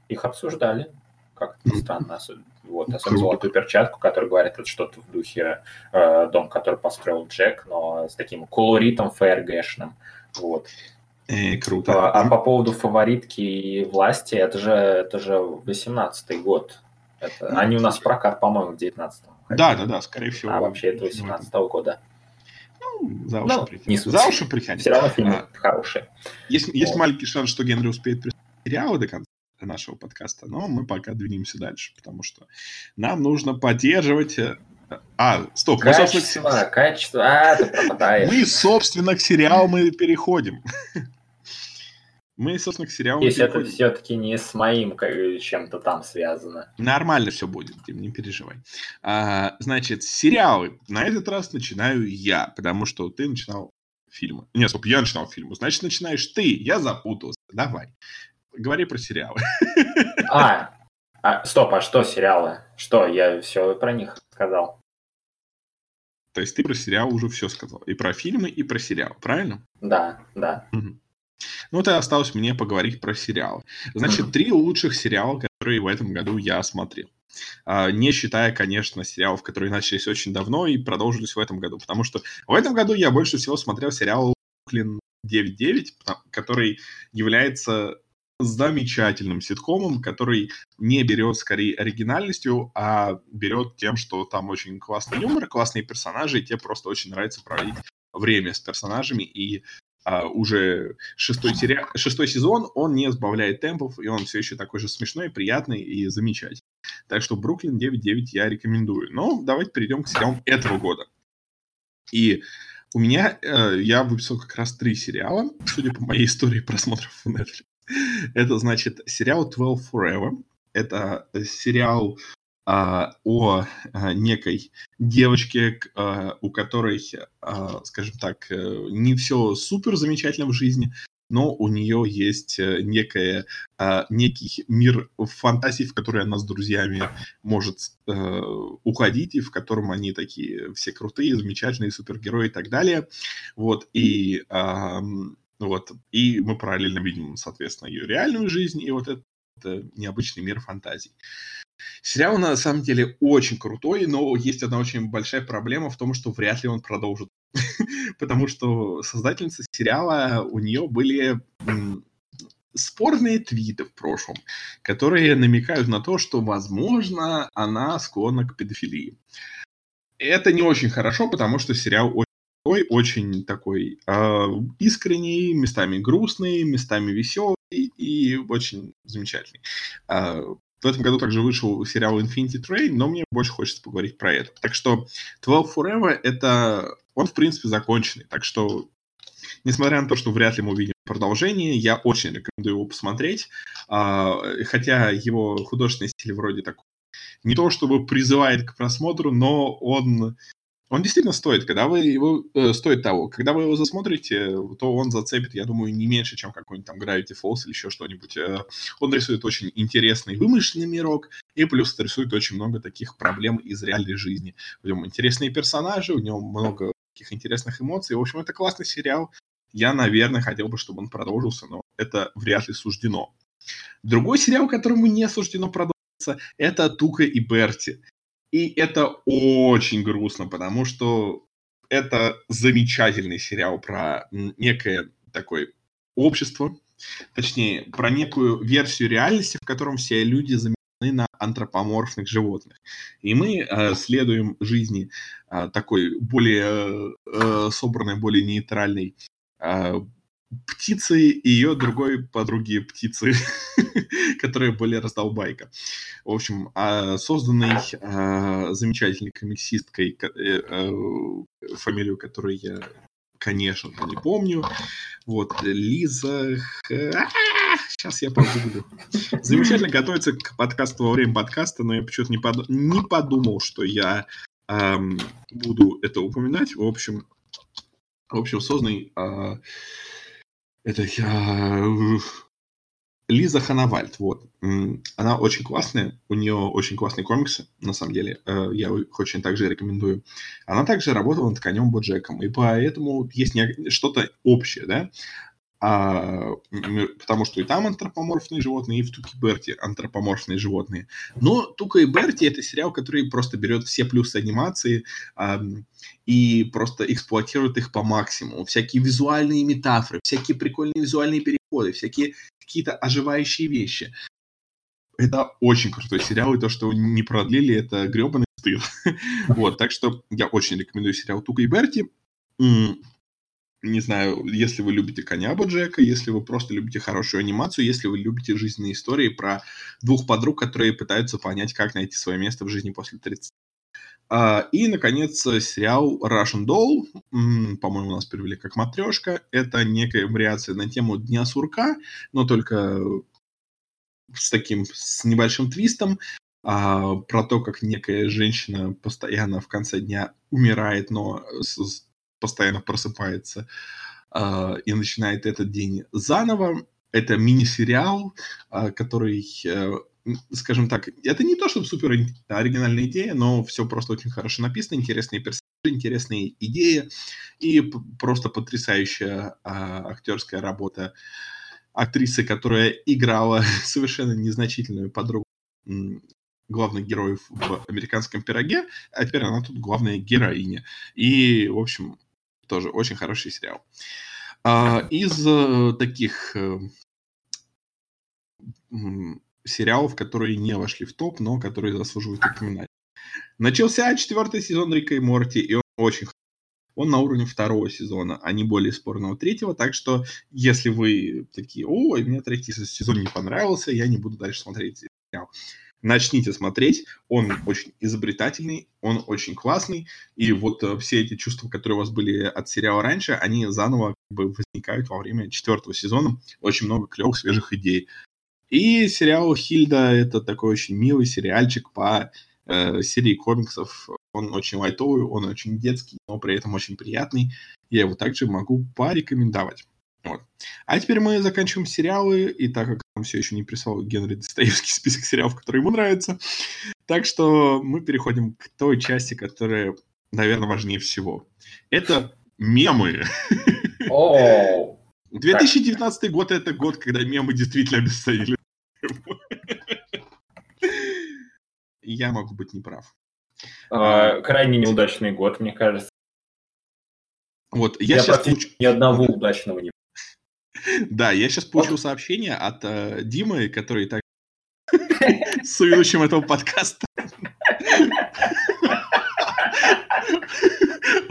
их обсуждали. Как-то странно. Вот, особенно золотую перчатку, который говорит, это что-то в духе э, дом, который построил Джек, но с таким колоритом ФРГшным. Вот. Э, круто. А, а по поводу фаворитки и власти, это же, это же 18-й год. Это, ну, они у нас в прокат, по-моему, в 19-м. Да, да, да, скорее всего. А вообще это 18-го года. Ну, за уши ну, притянет. За уши притянет. Все равно фильм а, хороший. Есть, вот. есть маленький шанс, что Генри успеет сериалы до конца нашего подкаста, но мы пока двинемся дальше, потому что нам нужно поддерживать... Э, а, стоп, качество, мы, собственно... Качество, а, ты пропадаешь. Мы, собственно, к сериалу мы переходим. Мы, собственно, к сериалу Если это все-таки не с моим чем-то там связано. Нормально все будет, Дим, не переживай. А, значит, сериалы. На этот раз начинаю я, потому что ты начинал фильмы. Нет, стоп, я начинал фильмы. Значит, начинаешь ты. Я запутался. Давай. Говори про сериалы. А, а, стоп, а что сериалы? Что, я все про них сказал. То есть ты про сериал уже все сказал. И про фильмы, и про сериал, правильно? Да, да. Угу. Ну, это осталось мне поговорить про сериалы. Значит, три лучших сериала, которые в этом году я смотрел. Uh, не считая, конечно, сериалов, которые начались очень давно и продолжились в этом году. Потому что в этом году я больше всего смотрел сериал «Бруклин 9.9», который является замечательным ситкомом, который не берет скорее оригинальностью, а берет тем, что там очень классный юмор, классные персонажи, и тебе просто очень нравится проводить время с персонажами, и а, уже шестой, сери... шестой сезон, он не сбавляет темпов, и он все еще такой же смешной, приятный и замечательный. Так что Бруклин 9.9 я рекомендую. Но давайте перейдем к сериалам этого года. И у меня, э, я выписал как раз три сериала, судя по моей истории просмотров в Netflix. Это, значит, сериал 12 Forever. Это сериал а, о а, некой девочке, а, у которой, скажем так, э, не все супер замечательно в жизни, но у нее есть э, некая, некий мир фантазий, в который она с друзьями может э, уходить, и в котором они такие все крутые, замечательные супергерои и так далее. Вот, и, вот, и мы параллельно видим, соответственно, ее реальную жизнь и вот этот необычный мир фантазий. Сериал на самом деле очень крутой, но есть одна очень большая проблема в том, что вряд ли он продолжит. Потому что создательница сериала, у нее были спорные твиты в прошлом, которые намекают на то, что, возможно, она склонна к педофилии. Это не очень хорошо, потому что сериал очень, очень такой э, искренний, местами грустный, местами веселый и очень замечательный. Э, в этом году также вышел сериал Infinity Train, но мне больше хочется поговорить про это. Так что 12 Forever — это... Он, в принципе, законченный. Так что Несмотря на то, что вряд ли мы увидим продолжение, я очень рекомендую его посмотреть. А, хотя его художественный стиль вроде такой не то чтобы призывает к просмотру, но он он действительно стоит, когда вы его э, стоит того. Когда вы его засмотрите, то он зацепит, я думаю, не меньше, чем какой-нибудь там Gravity Falls или еще что-нибудь. Э, он рисует очень интересный вымышленный мирок, и плюс рисует очень много таких проблем из реальной жизни. В нем интересные персонажи, у него много таких интересных эмоций. В общем, это классный сериал. Я, наверное, хотел бы, чтобы он продолжился, но это вряд ли суждено. Другой сериал, которому не суждено продолжиться, это Тука и Берти. И это очень грустно, потому что это замечательный сериал про некое такое общество, точнее, про некую версию реальности, в котором все люди заменены на антропоморфных животных. И мы э, следуем жизни э, такой более э, собранной, более нейтральной э, птицы и ее другой подруги птицы, которая более раздолбайка. В общем, а, созданный а, замечательной комиксисткой, э, э, фамилию которой я, конечно, не помню. Вот, Лиза... Сейчас я погуглю. Замечательно готовится к подкасту во время подкаста, но я почему-то не, под... не подумал, что я эм, буду это упоминать. В общем, в общем, созданный это я... Лиза Ханавальд, вот. Она очень классная, у нее очень классные комиксы, на самом деле. Э, я очень также рекомендую. Она также работала над конем Боджеком, и поэтому есть что-то общее, да? А, потому что и там антропоморфные животные, и в Туке Берти антропоморфные животные. Но Тука и Берти это сериал, который просто берет все плюсы анимации а, и просто эксплуатирует их по максимуму. Всякие визуальные метафоры, всякие прикольные визуальные переходы, всякие какие-то оживающие вещи. Это очень крутой сериал, и то, что не продлили, это гребаный стыд. вот, так что я очень рекомендую сериал Тука и Берти не знаю, если вы любите коня Боджека, если вы просто любите хорошую анимацию, если вы любите жизненные истории про двух подруг, которые пытаются понять, как найти свое место в жизни после 30. А, и, наконец, сериал Russian Doll, по-моему, нас перевели как «Матрешка». Это некая вариация на тему Дня сурка, но только с таким, с небольшим твистом, а, про то, как некая женщина постоянно в конце дня умирает, но постоянно просыпается э, и начинает этот день заново. Это мини-сериал, э, который, э, скажем так, это не то, чтобы супер оригинальная идея, но все просто очень хорошо написано, интересные персонажи, интересные идеи и просто потрясающая э, актерская работа актрисы, которая играла совершенно незначительную подругу главных героев в «Американском пироге», а теперь она тут главная героиня. И, в общем, тоже очень хороший сериал. А, из э, таких э, сериалов, которые не вошли в топ, но которые заслуживают упоминать. Начался четвертый сезон Рика и Морти, и он очень он на уровне второго сезона, а не более спорного третьего. Так что, если вы такие, ой, мне третий сезон не понравился, я не буду дальше смотреть сериал начните смотреть, он очень изобретательный, он очень классный, и вот э, все эти чувства, которые у вас были от сериала раньше, они заново как бы возникают во время четвертого сезона, очень много клевых, свежих идей. И сериал «Хильда» — это такой очень милый сериальчик по э, серии комиксов. Он очень лайтовый, он очень детский, но при этом очень приятный. Я его также могу порекомендовать. Вот. А теперь мы заканчиваем сериалы, и так как нам все еще не прислал Генри Достоевский список сериалов, которые ему нравятся, так что мы переходим к той части, которая, наверное, важнее всего. Это мемы. О, 2019 год — это год, когда мемы действительно обесценили. Я могу быть неправ. А, крайне неудачный год, мне кажется. Вот, я, я сейчас ни одного удачного не да, я сейчас получил сообщение от э, Димы, который так с ведущим этого подкаста.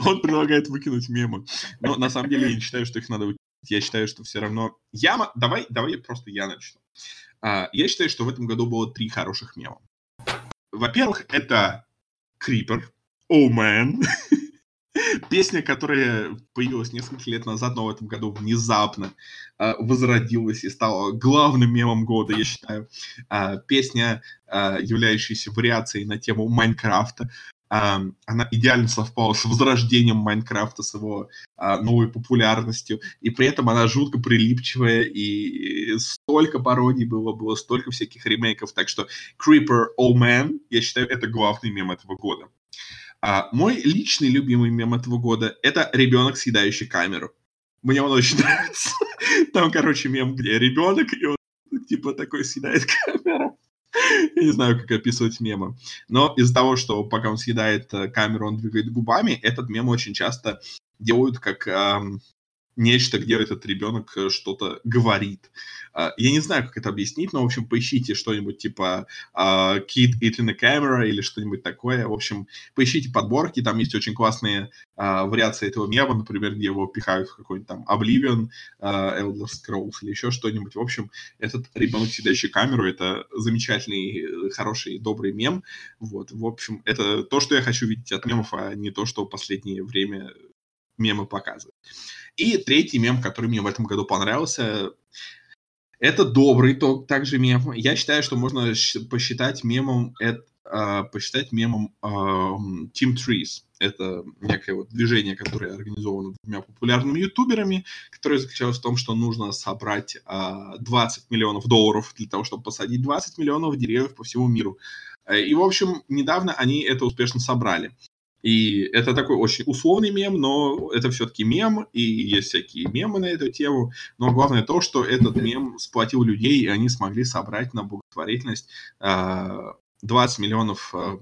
Он предлагает выкинуть мемы. Но на самом деле я не считаю, что их надо выкинуть. Я считаю, что все равно... Я... Давай, давай просто я начну. А, я считаю, что в этом году было три хороших мема. Во-первых, это Крипер. О, oh. Песня, которая появилась несколько лет назад, но в этом году внезапно э, возродилась и стала главным мемом года, я считаю. Э, песня, э, являющаяся вариацией на тему Майнкрафта. Э, она идеально совпала с возрождением Майнкрафта, с его э, новой популярностью. И при этом она жутко прилипчивая, и столько пародий было, было столько всяких ремейков. Так что Creeper Oh Man, я считаю, это главный мем этого года. А мой личный любимый мем этого года — это ребенок, съедающий камеру. Мне он очень нравится. Там, короче, мем, где ребенок, и он типа такой съедает камеру. Я не знаю, как описывать мемы. Но из-за того, что пока он съедает э, камеру, он двигает губами, этот мем очень часто делают как эм, нечто, где этот ребенок э, что-то говорит. А, я не знаю, как это объяснить, но, в общем, поищите что-нибудь типа uh, Kid Eating a Camera или что-нибудь такое. В общем, поищите подборки, там есть очень классные uh, вариации этого мема, например, где его пихают в какой-нибудь там Oblivion, Elder Scrolls или еще что-нибудь. В общем, этот ребенок, сидящий камеру, это замечательный, хороший, добрый мем. Вот, в общем, это то, что я хочу видеть от мемов, а не то, что в последнее время мемы показывают. И третий мем, который мне в этом году понравился, это добрый то, также мем. Я считаю, что можно посчитать мемом, это, э, посчитать мемом э, Team Trees. Это некое вот движение, которое организовано двумя популярными ютуберами, которое заключалось в том, что нужно собрать э, а, 20 миллионов долларов для того, чтобы посадить 20 миллионов деревьев по всему миру. Э, и, в общем, недавно они это успешно собрали. И это такой очень условный мем, но это все-таки мем, и есть всякие мемы на эту тему. Но главное то, что этот мем сплотил людей, и они смогли собрать на благотворительность 20 а, миллионов а,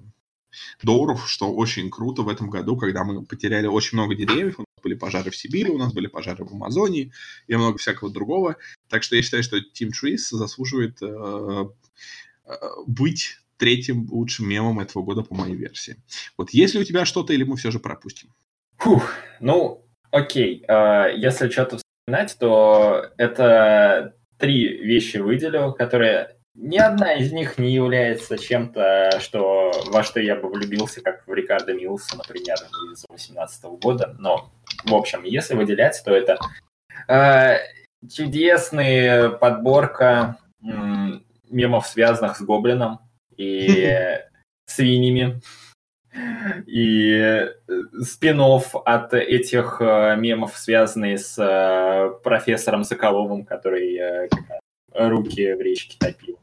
долларов, что очень круто в этом году, когда мы потеряли очень много деревьев, у нас были пожары в Сибири, у нас были пожары в Амазонии и много всякого другого. Так что я считаю, что Team Trees заслуживает э, быть третьим лучшим мемом этого года по моей версии. Вот есть ли у тебя что-то, или мы все же пропустим? Фух, ну, окей. Uh, если что-то вспоминать, то это три вещи выделил, которые ни одна из них не является чем-то, что, во что я бы влюбился, как в Рикардо Милса, например, из 2018 года. Но, в общем, если выделять, то это э, чудесная подборка м, мемов, связанных с Гоблином и свиньями. И э, спин от этих э, мемов, связанные с э, профессором Соколовым, который руки в речке топил.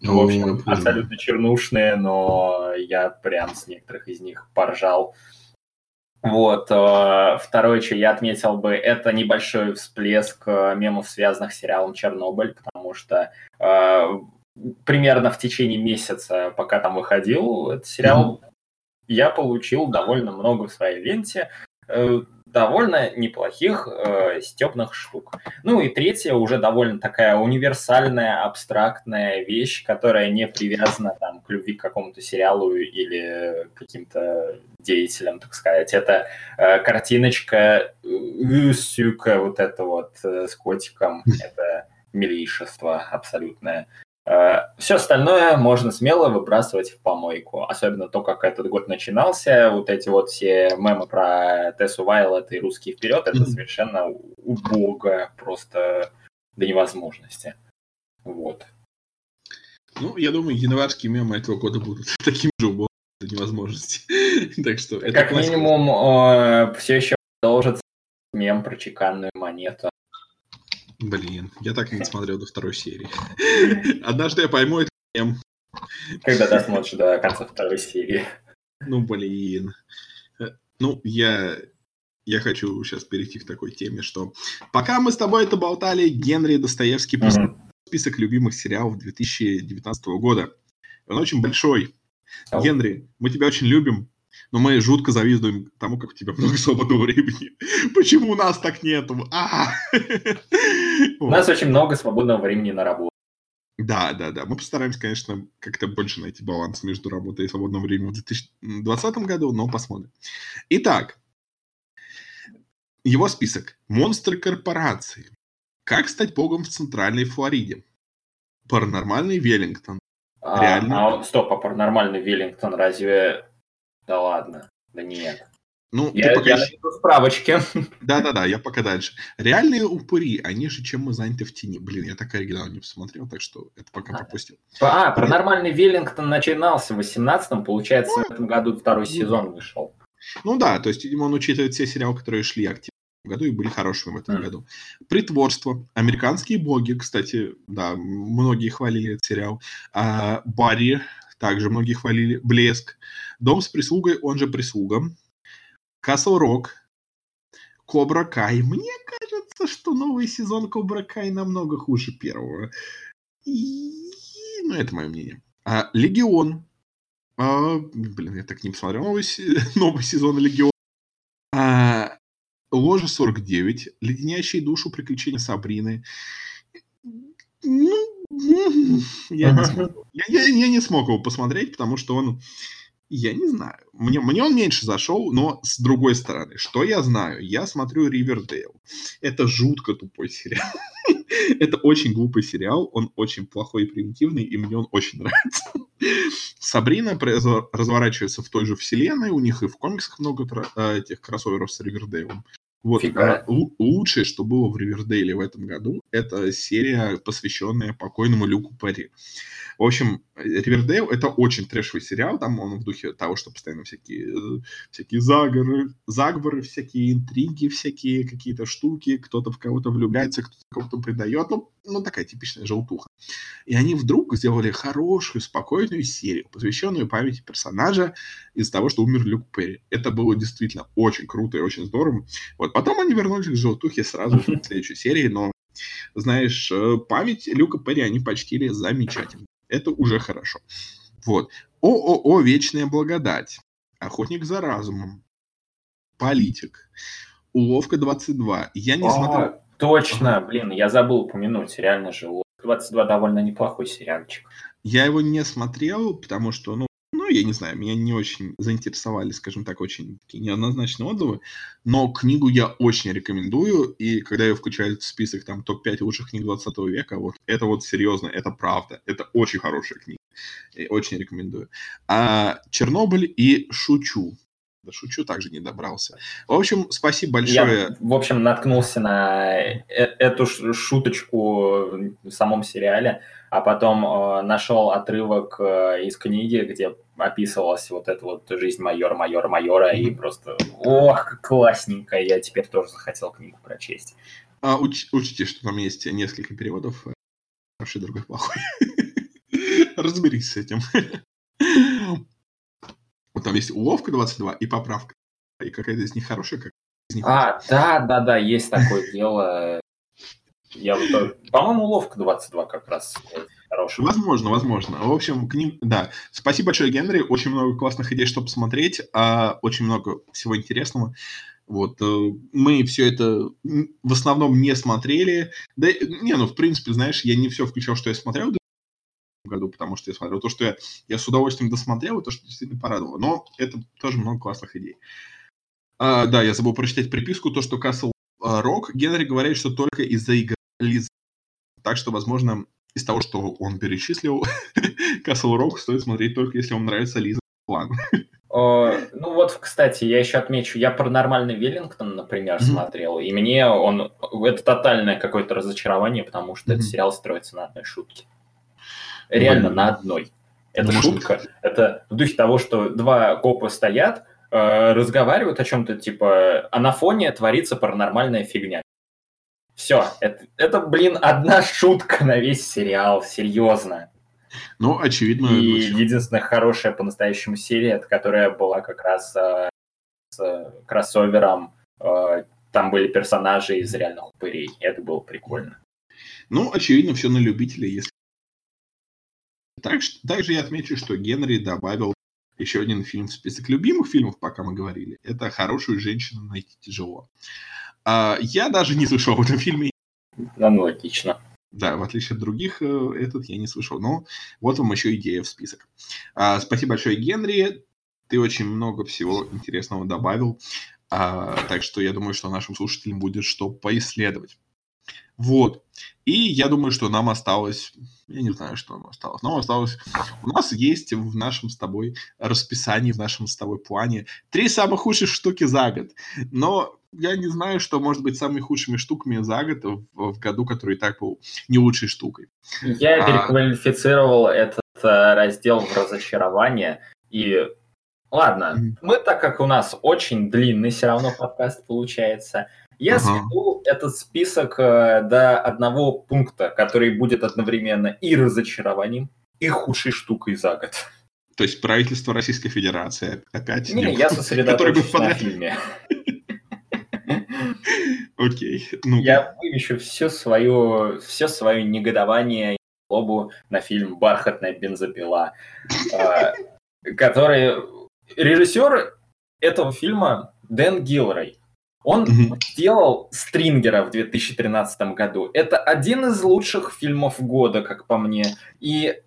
Ну, в общем, абсолютно чернушные, но я прям с некоторых из них поржал. Вот. Второе, что я отметил бы, это небольшой всплеск мемов, связанных с сериалом «Чернобыль», потому что примерно в течение месяца, пока там выходил этот сериал, mm-hmm. я получил довольно много в своей ленте э, довольно неплохих э, степных штук. Ну и третья уже довольно такая универсальная, абстрактная вещь, которая не привязана там, к любви к какому-то сериалу или каким-то деятелям, так сказать. Это э, картиночка Сюка, вот это вот э, с котиком. Это милейшество абсолютное. Э, Все остальное можно смело выбрасывать в помойку. Особенно то, как этот год начинался. Вот эти вот все мемы про Тессу Вайлет и русский вперед, это совершенно убого просто до невозможности. Вот. Ну, я думаю, январские мемы этого года будут таким же убогим до невозможности. так что это Как минимум, э, все еще продолжится мем про чеканную монету. Блин, я так и не смотрел до второй серии. Однажды я пойму это мем. Когда досмотришь до конца второй серии. Ну, блин. Ну, я, я хочу сейчас перейти к такой теме, что пока мы с тобой это болтали, Генри Достоевский mm-hmm. список любимых сериалов 2019 года. Он очень большой. Oh. Генри, мы тебя очень любим, но мы жутко завидуем тому, как у тебя много свободного времени. Почему у нас так нету? А! У нас очень много свободного времени на работу. Да, да, да. Мы постараемся, конечно, как-то больше найти баланс между работой и свободным временем в 2020 году, но посмотрим. Итак, его список. Монстры корпорации. Как стать богом в Центральной Флориде. Паранормальный Веллингтон. А, Реально. А, стоп, а паранормальный Веллингтон разве да ладно. Да нет. Ну, Я, ты пока я напишу справочки. Да-да-да, я пока дальше. Реальные упыри, они же чем мы заняты в тени. Блин, я так оригинал не посмотрел, так что это пока А. пропустил. А, паранормальный Веллингтон начинался в 18-м, получается, в этом году второй сезон вышел. Ну да, то есть, видимо, он учитывает все сериалы, которые шли активно в году и были хорошими в этом Мгм. году. Притворство. Американские боги, кстати, да, многие хвалили этот сериал. А, Барри, также многие хвалили. Блеск. Дом с прислугой, он же прислуга. Касл Рок. Кобра Кай. Мне кажется, что новый сезон Кобра Кай намного хуже первого. И... Ну, это мое мнение. А, Легион. А, блин, я так не посмотрел новый, новый сезон Легион. А, Ложа 49. Леденящие душу приключения Сабрины. Ну, я не смог. Я, я- я не смог его посмотреть, потому что он... Я не знаю. Мне, мне он меньше зашел, но с другой стороны, что я знаю? Я смотрю Ривердейл. Это жутко тупой сериал. Это очень глупый сериал, он очень плохой и примитивный, и мне он очень нравится. Сабрина разворачивается в той же вселенной, у них и в комиксах много э, этих кроссоверов с Ривердейлом. Вот, Фига. а, лу- лучшее, что было в Ривердейле в этом году, это серия, посвященная покойному Люку Перри. В общем, Ривердейл это очень трэшевый сериал, там он в духе того, что постоянно всякие, э, всякие заговоры, заговоры, всякие интриги, всякие какие-то штуки, кто-то в кого-то влюбляется, кто-то кого-то предает, ну, ну, такая типичная желтуха. И они вдруг сделали хорошую, спокойную серию, посвященную памяти персонажа из-за того, что умер Люк Перри. Это было действительно очень круто и очень здорово. Вот, потом они вернулись к желтухе сразу в следующей серии, но, знаешь, э, память Люка Перри они почтили замечательно. Это уже хорошо. Вот. ООО «Вечная благодать». Охотник за разумом. Политик. Уловка 22. Я не О, смотрел... Точно, блин, я забыл упомянуть, реально же. «Лодка 22 довольно неплохой сериальчик. Я его не смотрел, потому что, ну, я не знаю, меня не очень заинтересовали, скажем так, очень такие неоднозначные отзывы, но книгу я очень рекомендую, и когда я включаю этот список, там, топ-5 лучших книг 20 века, вот, это вот серьезно, это правда, это очень хорошая книга, и очень рекомендую. А Чернобыль и Шучу. До Шучу также не добрался. В общем, спасибо большое. Я, в общем, наткнулся на э- эту шуточку в самом сериале, а потом э, нашел отрывок э, из книги, где описывалась вот эта вот жизнь майора, майора, майора, и Мгм. просто, ох, классненько, я теперь тоже захотел книгу прочесть. А, уч- учтите, что там есть несколько переводов. э, Хороший, другой плохой. Разберись с этим. Вот там есть уловка 22 и поправка. И какая-то из них хорошая, как из них А, да, да, да, есть такое дело. Я вот, по-моему, уловка 22 как раз хорошая. Возможно, возможно. В общем, к ним, да. Спасибо большое, Генри. Очень много классных идей, чтобы посмотреть. а, очень много всего интересного. Вот. э, Мы все это в основном не смотрели. Да, не, ну, в принципе, знаешь, я не все включал, что я смотрел году, потому что я смотрел то, что я, я с удовольствием досмотрел, и то, что действительно порадовало. Но это тоже много классных идей. А, да, я забыл прочитать приписку, то, что а, Rock, Генри говорит, что только из-за игры Лизы. Так что, возможно, из того, что он перечислил, Castle Rock стоит смотреть только если вам нравится Лиза план. О, ну вот, кстати, я еще отмечу, я «Паранормальный Веллингтон», например, Мгм. смотрел, и мне он... Это тотальное какое-то разочарование, потому что Мгм. этот сериал строится на одной шутке. Реально, Блин. на одной. Это Ну, может, шутка. Это в духе того, что два копа стоят, э, разговаривают о чем-то, типа, а на фоне творится паранормальная фигня. Все, это, это, блин, одна шутка на весь сериал, серьезно. Ну, очевидно, И значит, единственная хорошая по-настоящему серия, это которая была как раз э, с э, кроссовером. э, там были персонажи из реальных упырей. Это было прикольно. ну, очевидно, все на любителя, если... Также, также я отмечу, что Генри добавил еще один фильм в список любимых фильмов, пока мы говорили. Это «Хорошую женщину найти тяжело». А, я даже не слышал об этом фильме. Ну, ну. Да, в отличие от других, э, этот я не слышал. Но вот вам еще идея в список. А, спасибо большое, Генри. Ты очень много всего интересного добавил. А, так что я думаю, что нашим слушателям будет что поисследовать. Вот. И я думаю, что нам осталось... Я не знаю, что нам осталось. Нам осталось... У нас есть в нашем с тобой расписании, в нашем с тобой плане три самых худших штуки за год. Но я не знаю, что может быть самыми худшими штуками за год в, в году, который и так был не лучшей штукой. Я А. переквалифицировал этот э, раздел в разочарование. И ладно, мы, так как у нас очень длинный все равно подкаст получается, я Ага. сведу этот список э, до одного пункта, который будет одновременно и разочарованием, и худшей штукой за год. То есть правительство Российской Федерации опять... Не, не- я сосредоточусь на подряд- фильме. Окей. Ну, Я вымещу все свое, все свое негодование и злобу на фильм «Бархатная бензопила», э, который... Режиссер этого фильма Дэн Гилрей. Он Мгм. сделал «Стрингера» в 2013 году. Это один из лучших фильмов года, как по мне. И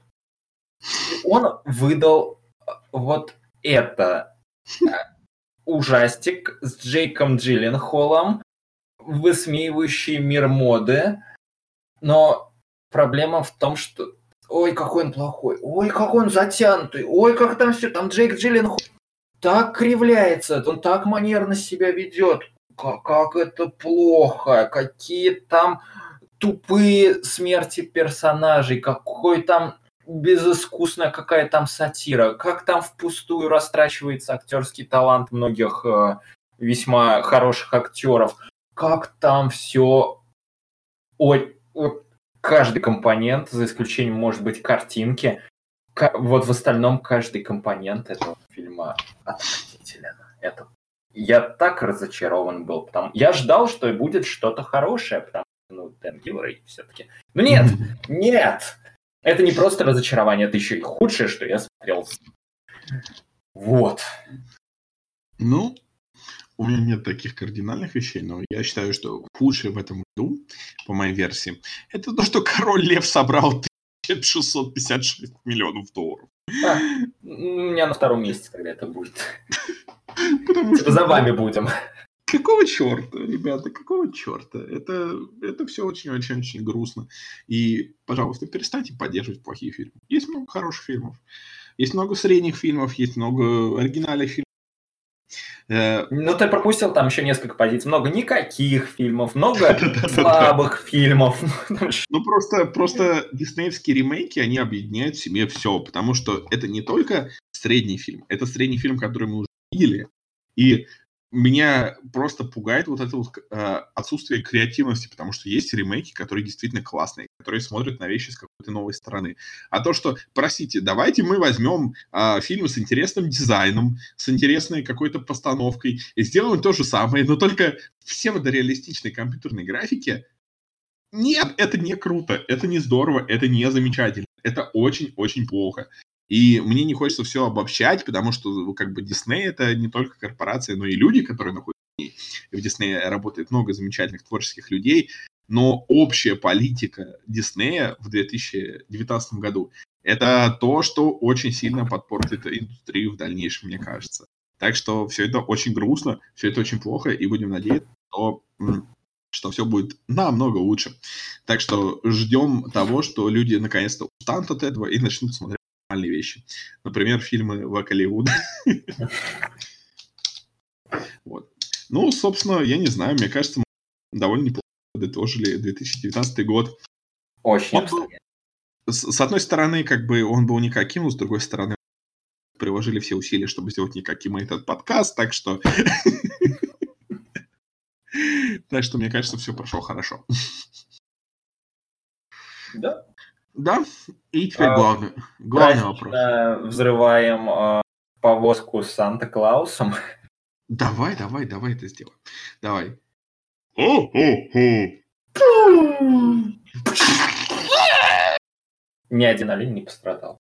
он выдал э, вот это. Э, Ужастик с Джейком Джилленхолом, высмеивающий мир моды. Но проблема в том, что... Ой, какой он плохой. Ой, какой он затянутый. Ой, как там все. Там Джейк Джилленхол так кривляется. Он так манерно себя ведет. Как, это плохо. Какие там тупые смерти персонажей. Какой там безыскусная какая там сатира. Как там впустую растрачивается актерский талант многих э, весьма хороших актеров. Как там все... Ой, вот каждый компонент, за исключением, может быть, картинки, ка- вот в остальном каждый компонент этого фильма отвратителен. Это... Я так разочарован был. Потому... Я ждал, что будет что-то хорошее, потому что, ну, Дэн Гиллрей все-таки. Ну нет, нет! Это не просто разочарование, это еще и худшее, что я смотрел. Вот. Ну, у меня нет таких кардинальных вещей, но я считаю, что худшее в этом году, по моей версии, это то, что Король Лев собрал 656 миллионов долларов. А, у меня на втором месте тогда это будет. Потому Типа за вами будем. Какого черта, ребята, какого черта? Это, это все очень-очень-очень грустно. И, пожалуйста, перестаньте поддерживать плохие фильмы. Есть много хороших фильмов. Есть много средних фильмов, есть много оригинальных фильмов. Э, Ну, ты пропустил там еще несколько позиций. Много никаких фильмов, много слабых фильмов. Ну, просто, просто диснеевские ремейки, они объединяют в себе все, потому что это не только средний фильм, это средний фильм, который мы уже видели, и меня просто пугает вот это вот э, отсутствие креативности, потому что есть ремейки, которые действительно классные, которые смотрят на вещи с какой-то новой стороны. А то, что, простите, давайте мы возьмем э, фильмы с интересным дизайном, с интересной какой-то постановкой, и сделаем то же самое, но только в псевдореалистичной компьютерной графике, нет, это не круто, это не здорово, это не замечательно, это очень-очень плохо. И мне не хочется все обобщать, потому что ну, как бы Дисней это не только корпорация, но и люди, которые находятся в ней. В Диснее работает много замечательных творческих людей, но общая политика Диснея в 2019 году это то, что очень сильно подпортит индустрию в дальнейшем, мне кажется. Так что все это очень грустно, все это очень плохо, и будем надеяться, что, что все будет намного лучше. Так что ждем того, что люди наконец-то устанут от этого и начнут смотреть нормальные вещи. Например, фильмы в Голливуда. вот. Ну, собственно, я не знаю, мне кажется, мы довольно неплохо подытожили 2019 год. Очень был, с, с одной стороны, как бы он был никаким, но с другой стороны, приложили все усилия, чтобы сделать никаким этот подкаст, так что... Так что, мне кажется, все прошло хорошо. Да. Да, и теперь А, главный, главный вопрос. Взрываем э, повозку с Санта-Клаусом. Давай, давай, давай это сделаем. Давай. Ни один олень не пострадал.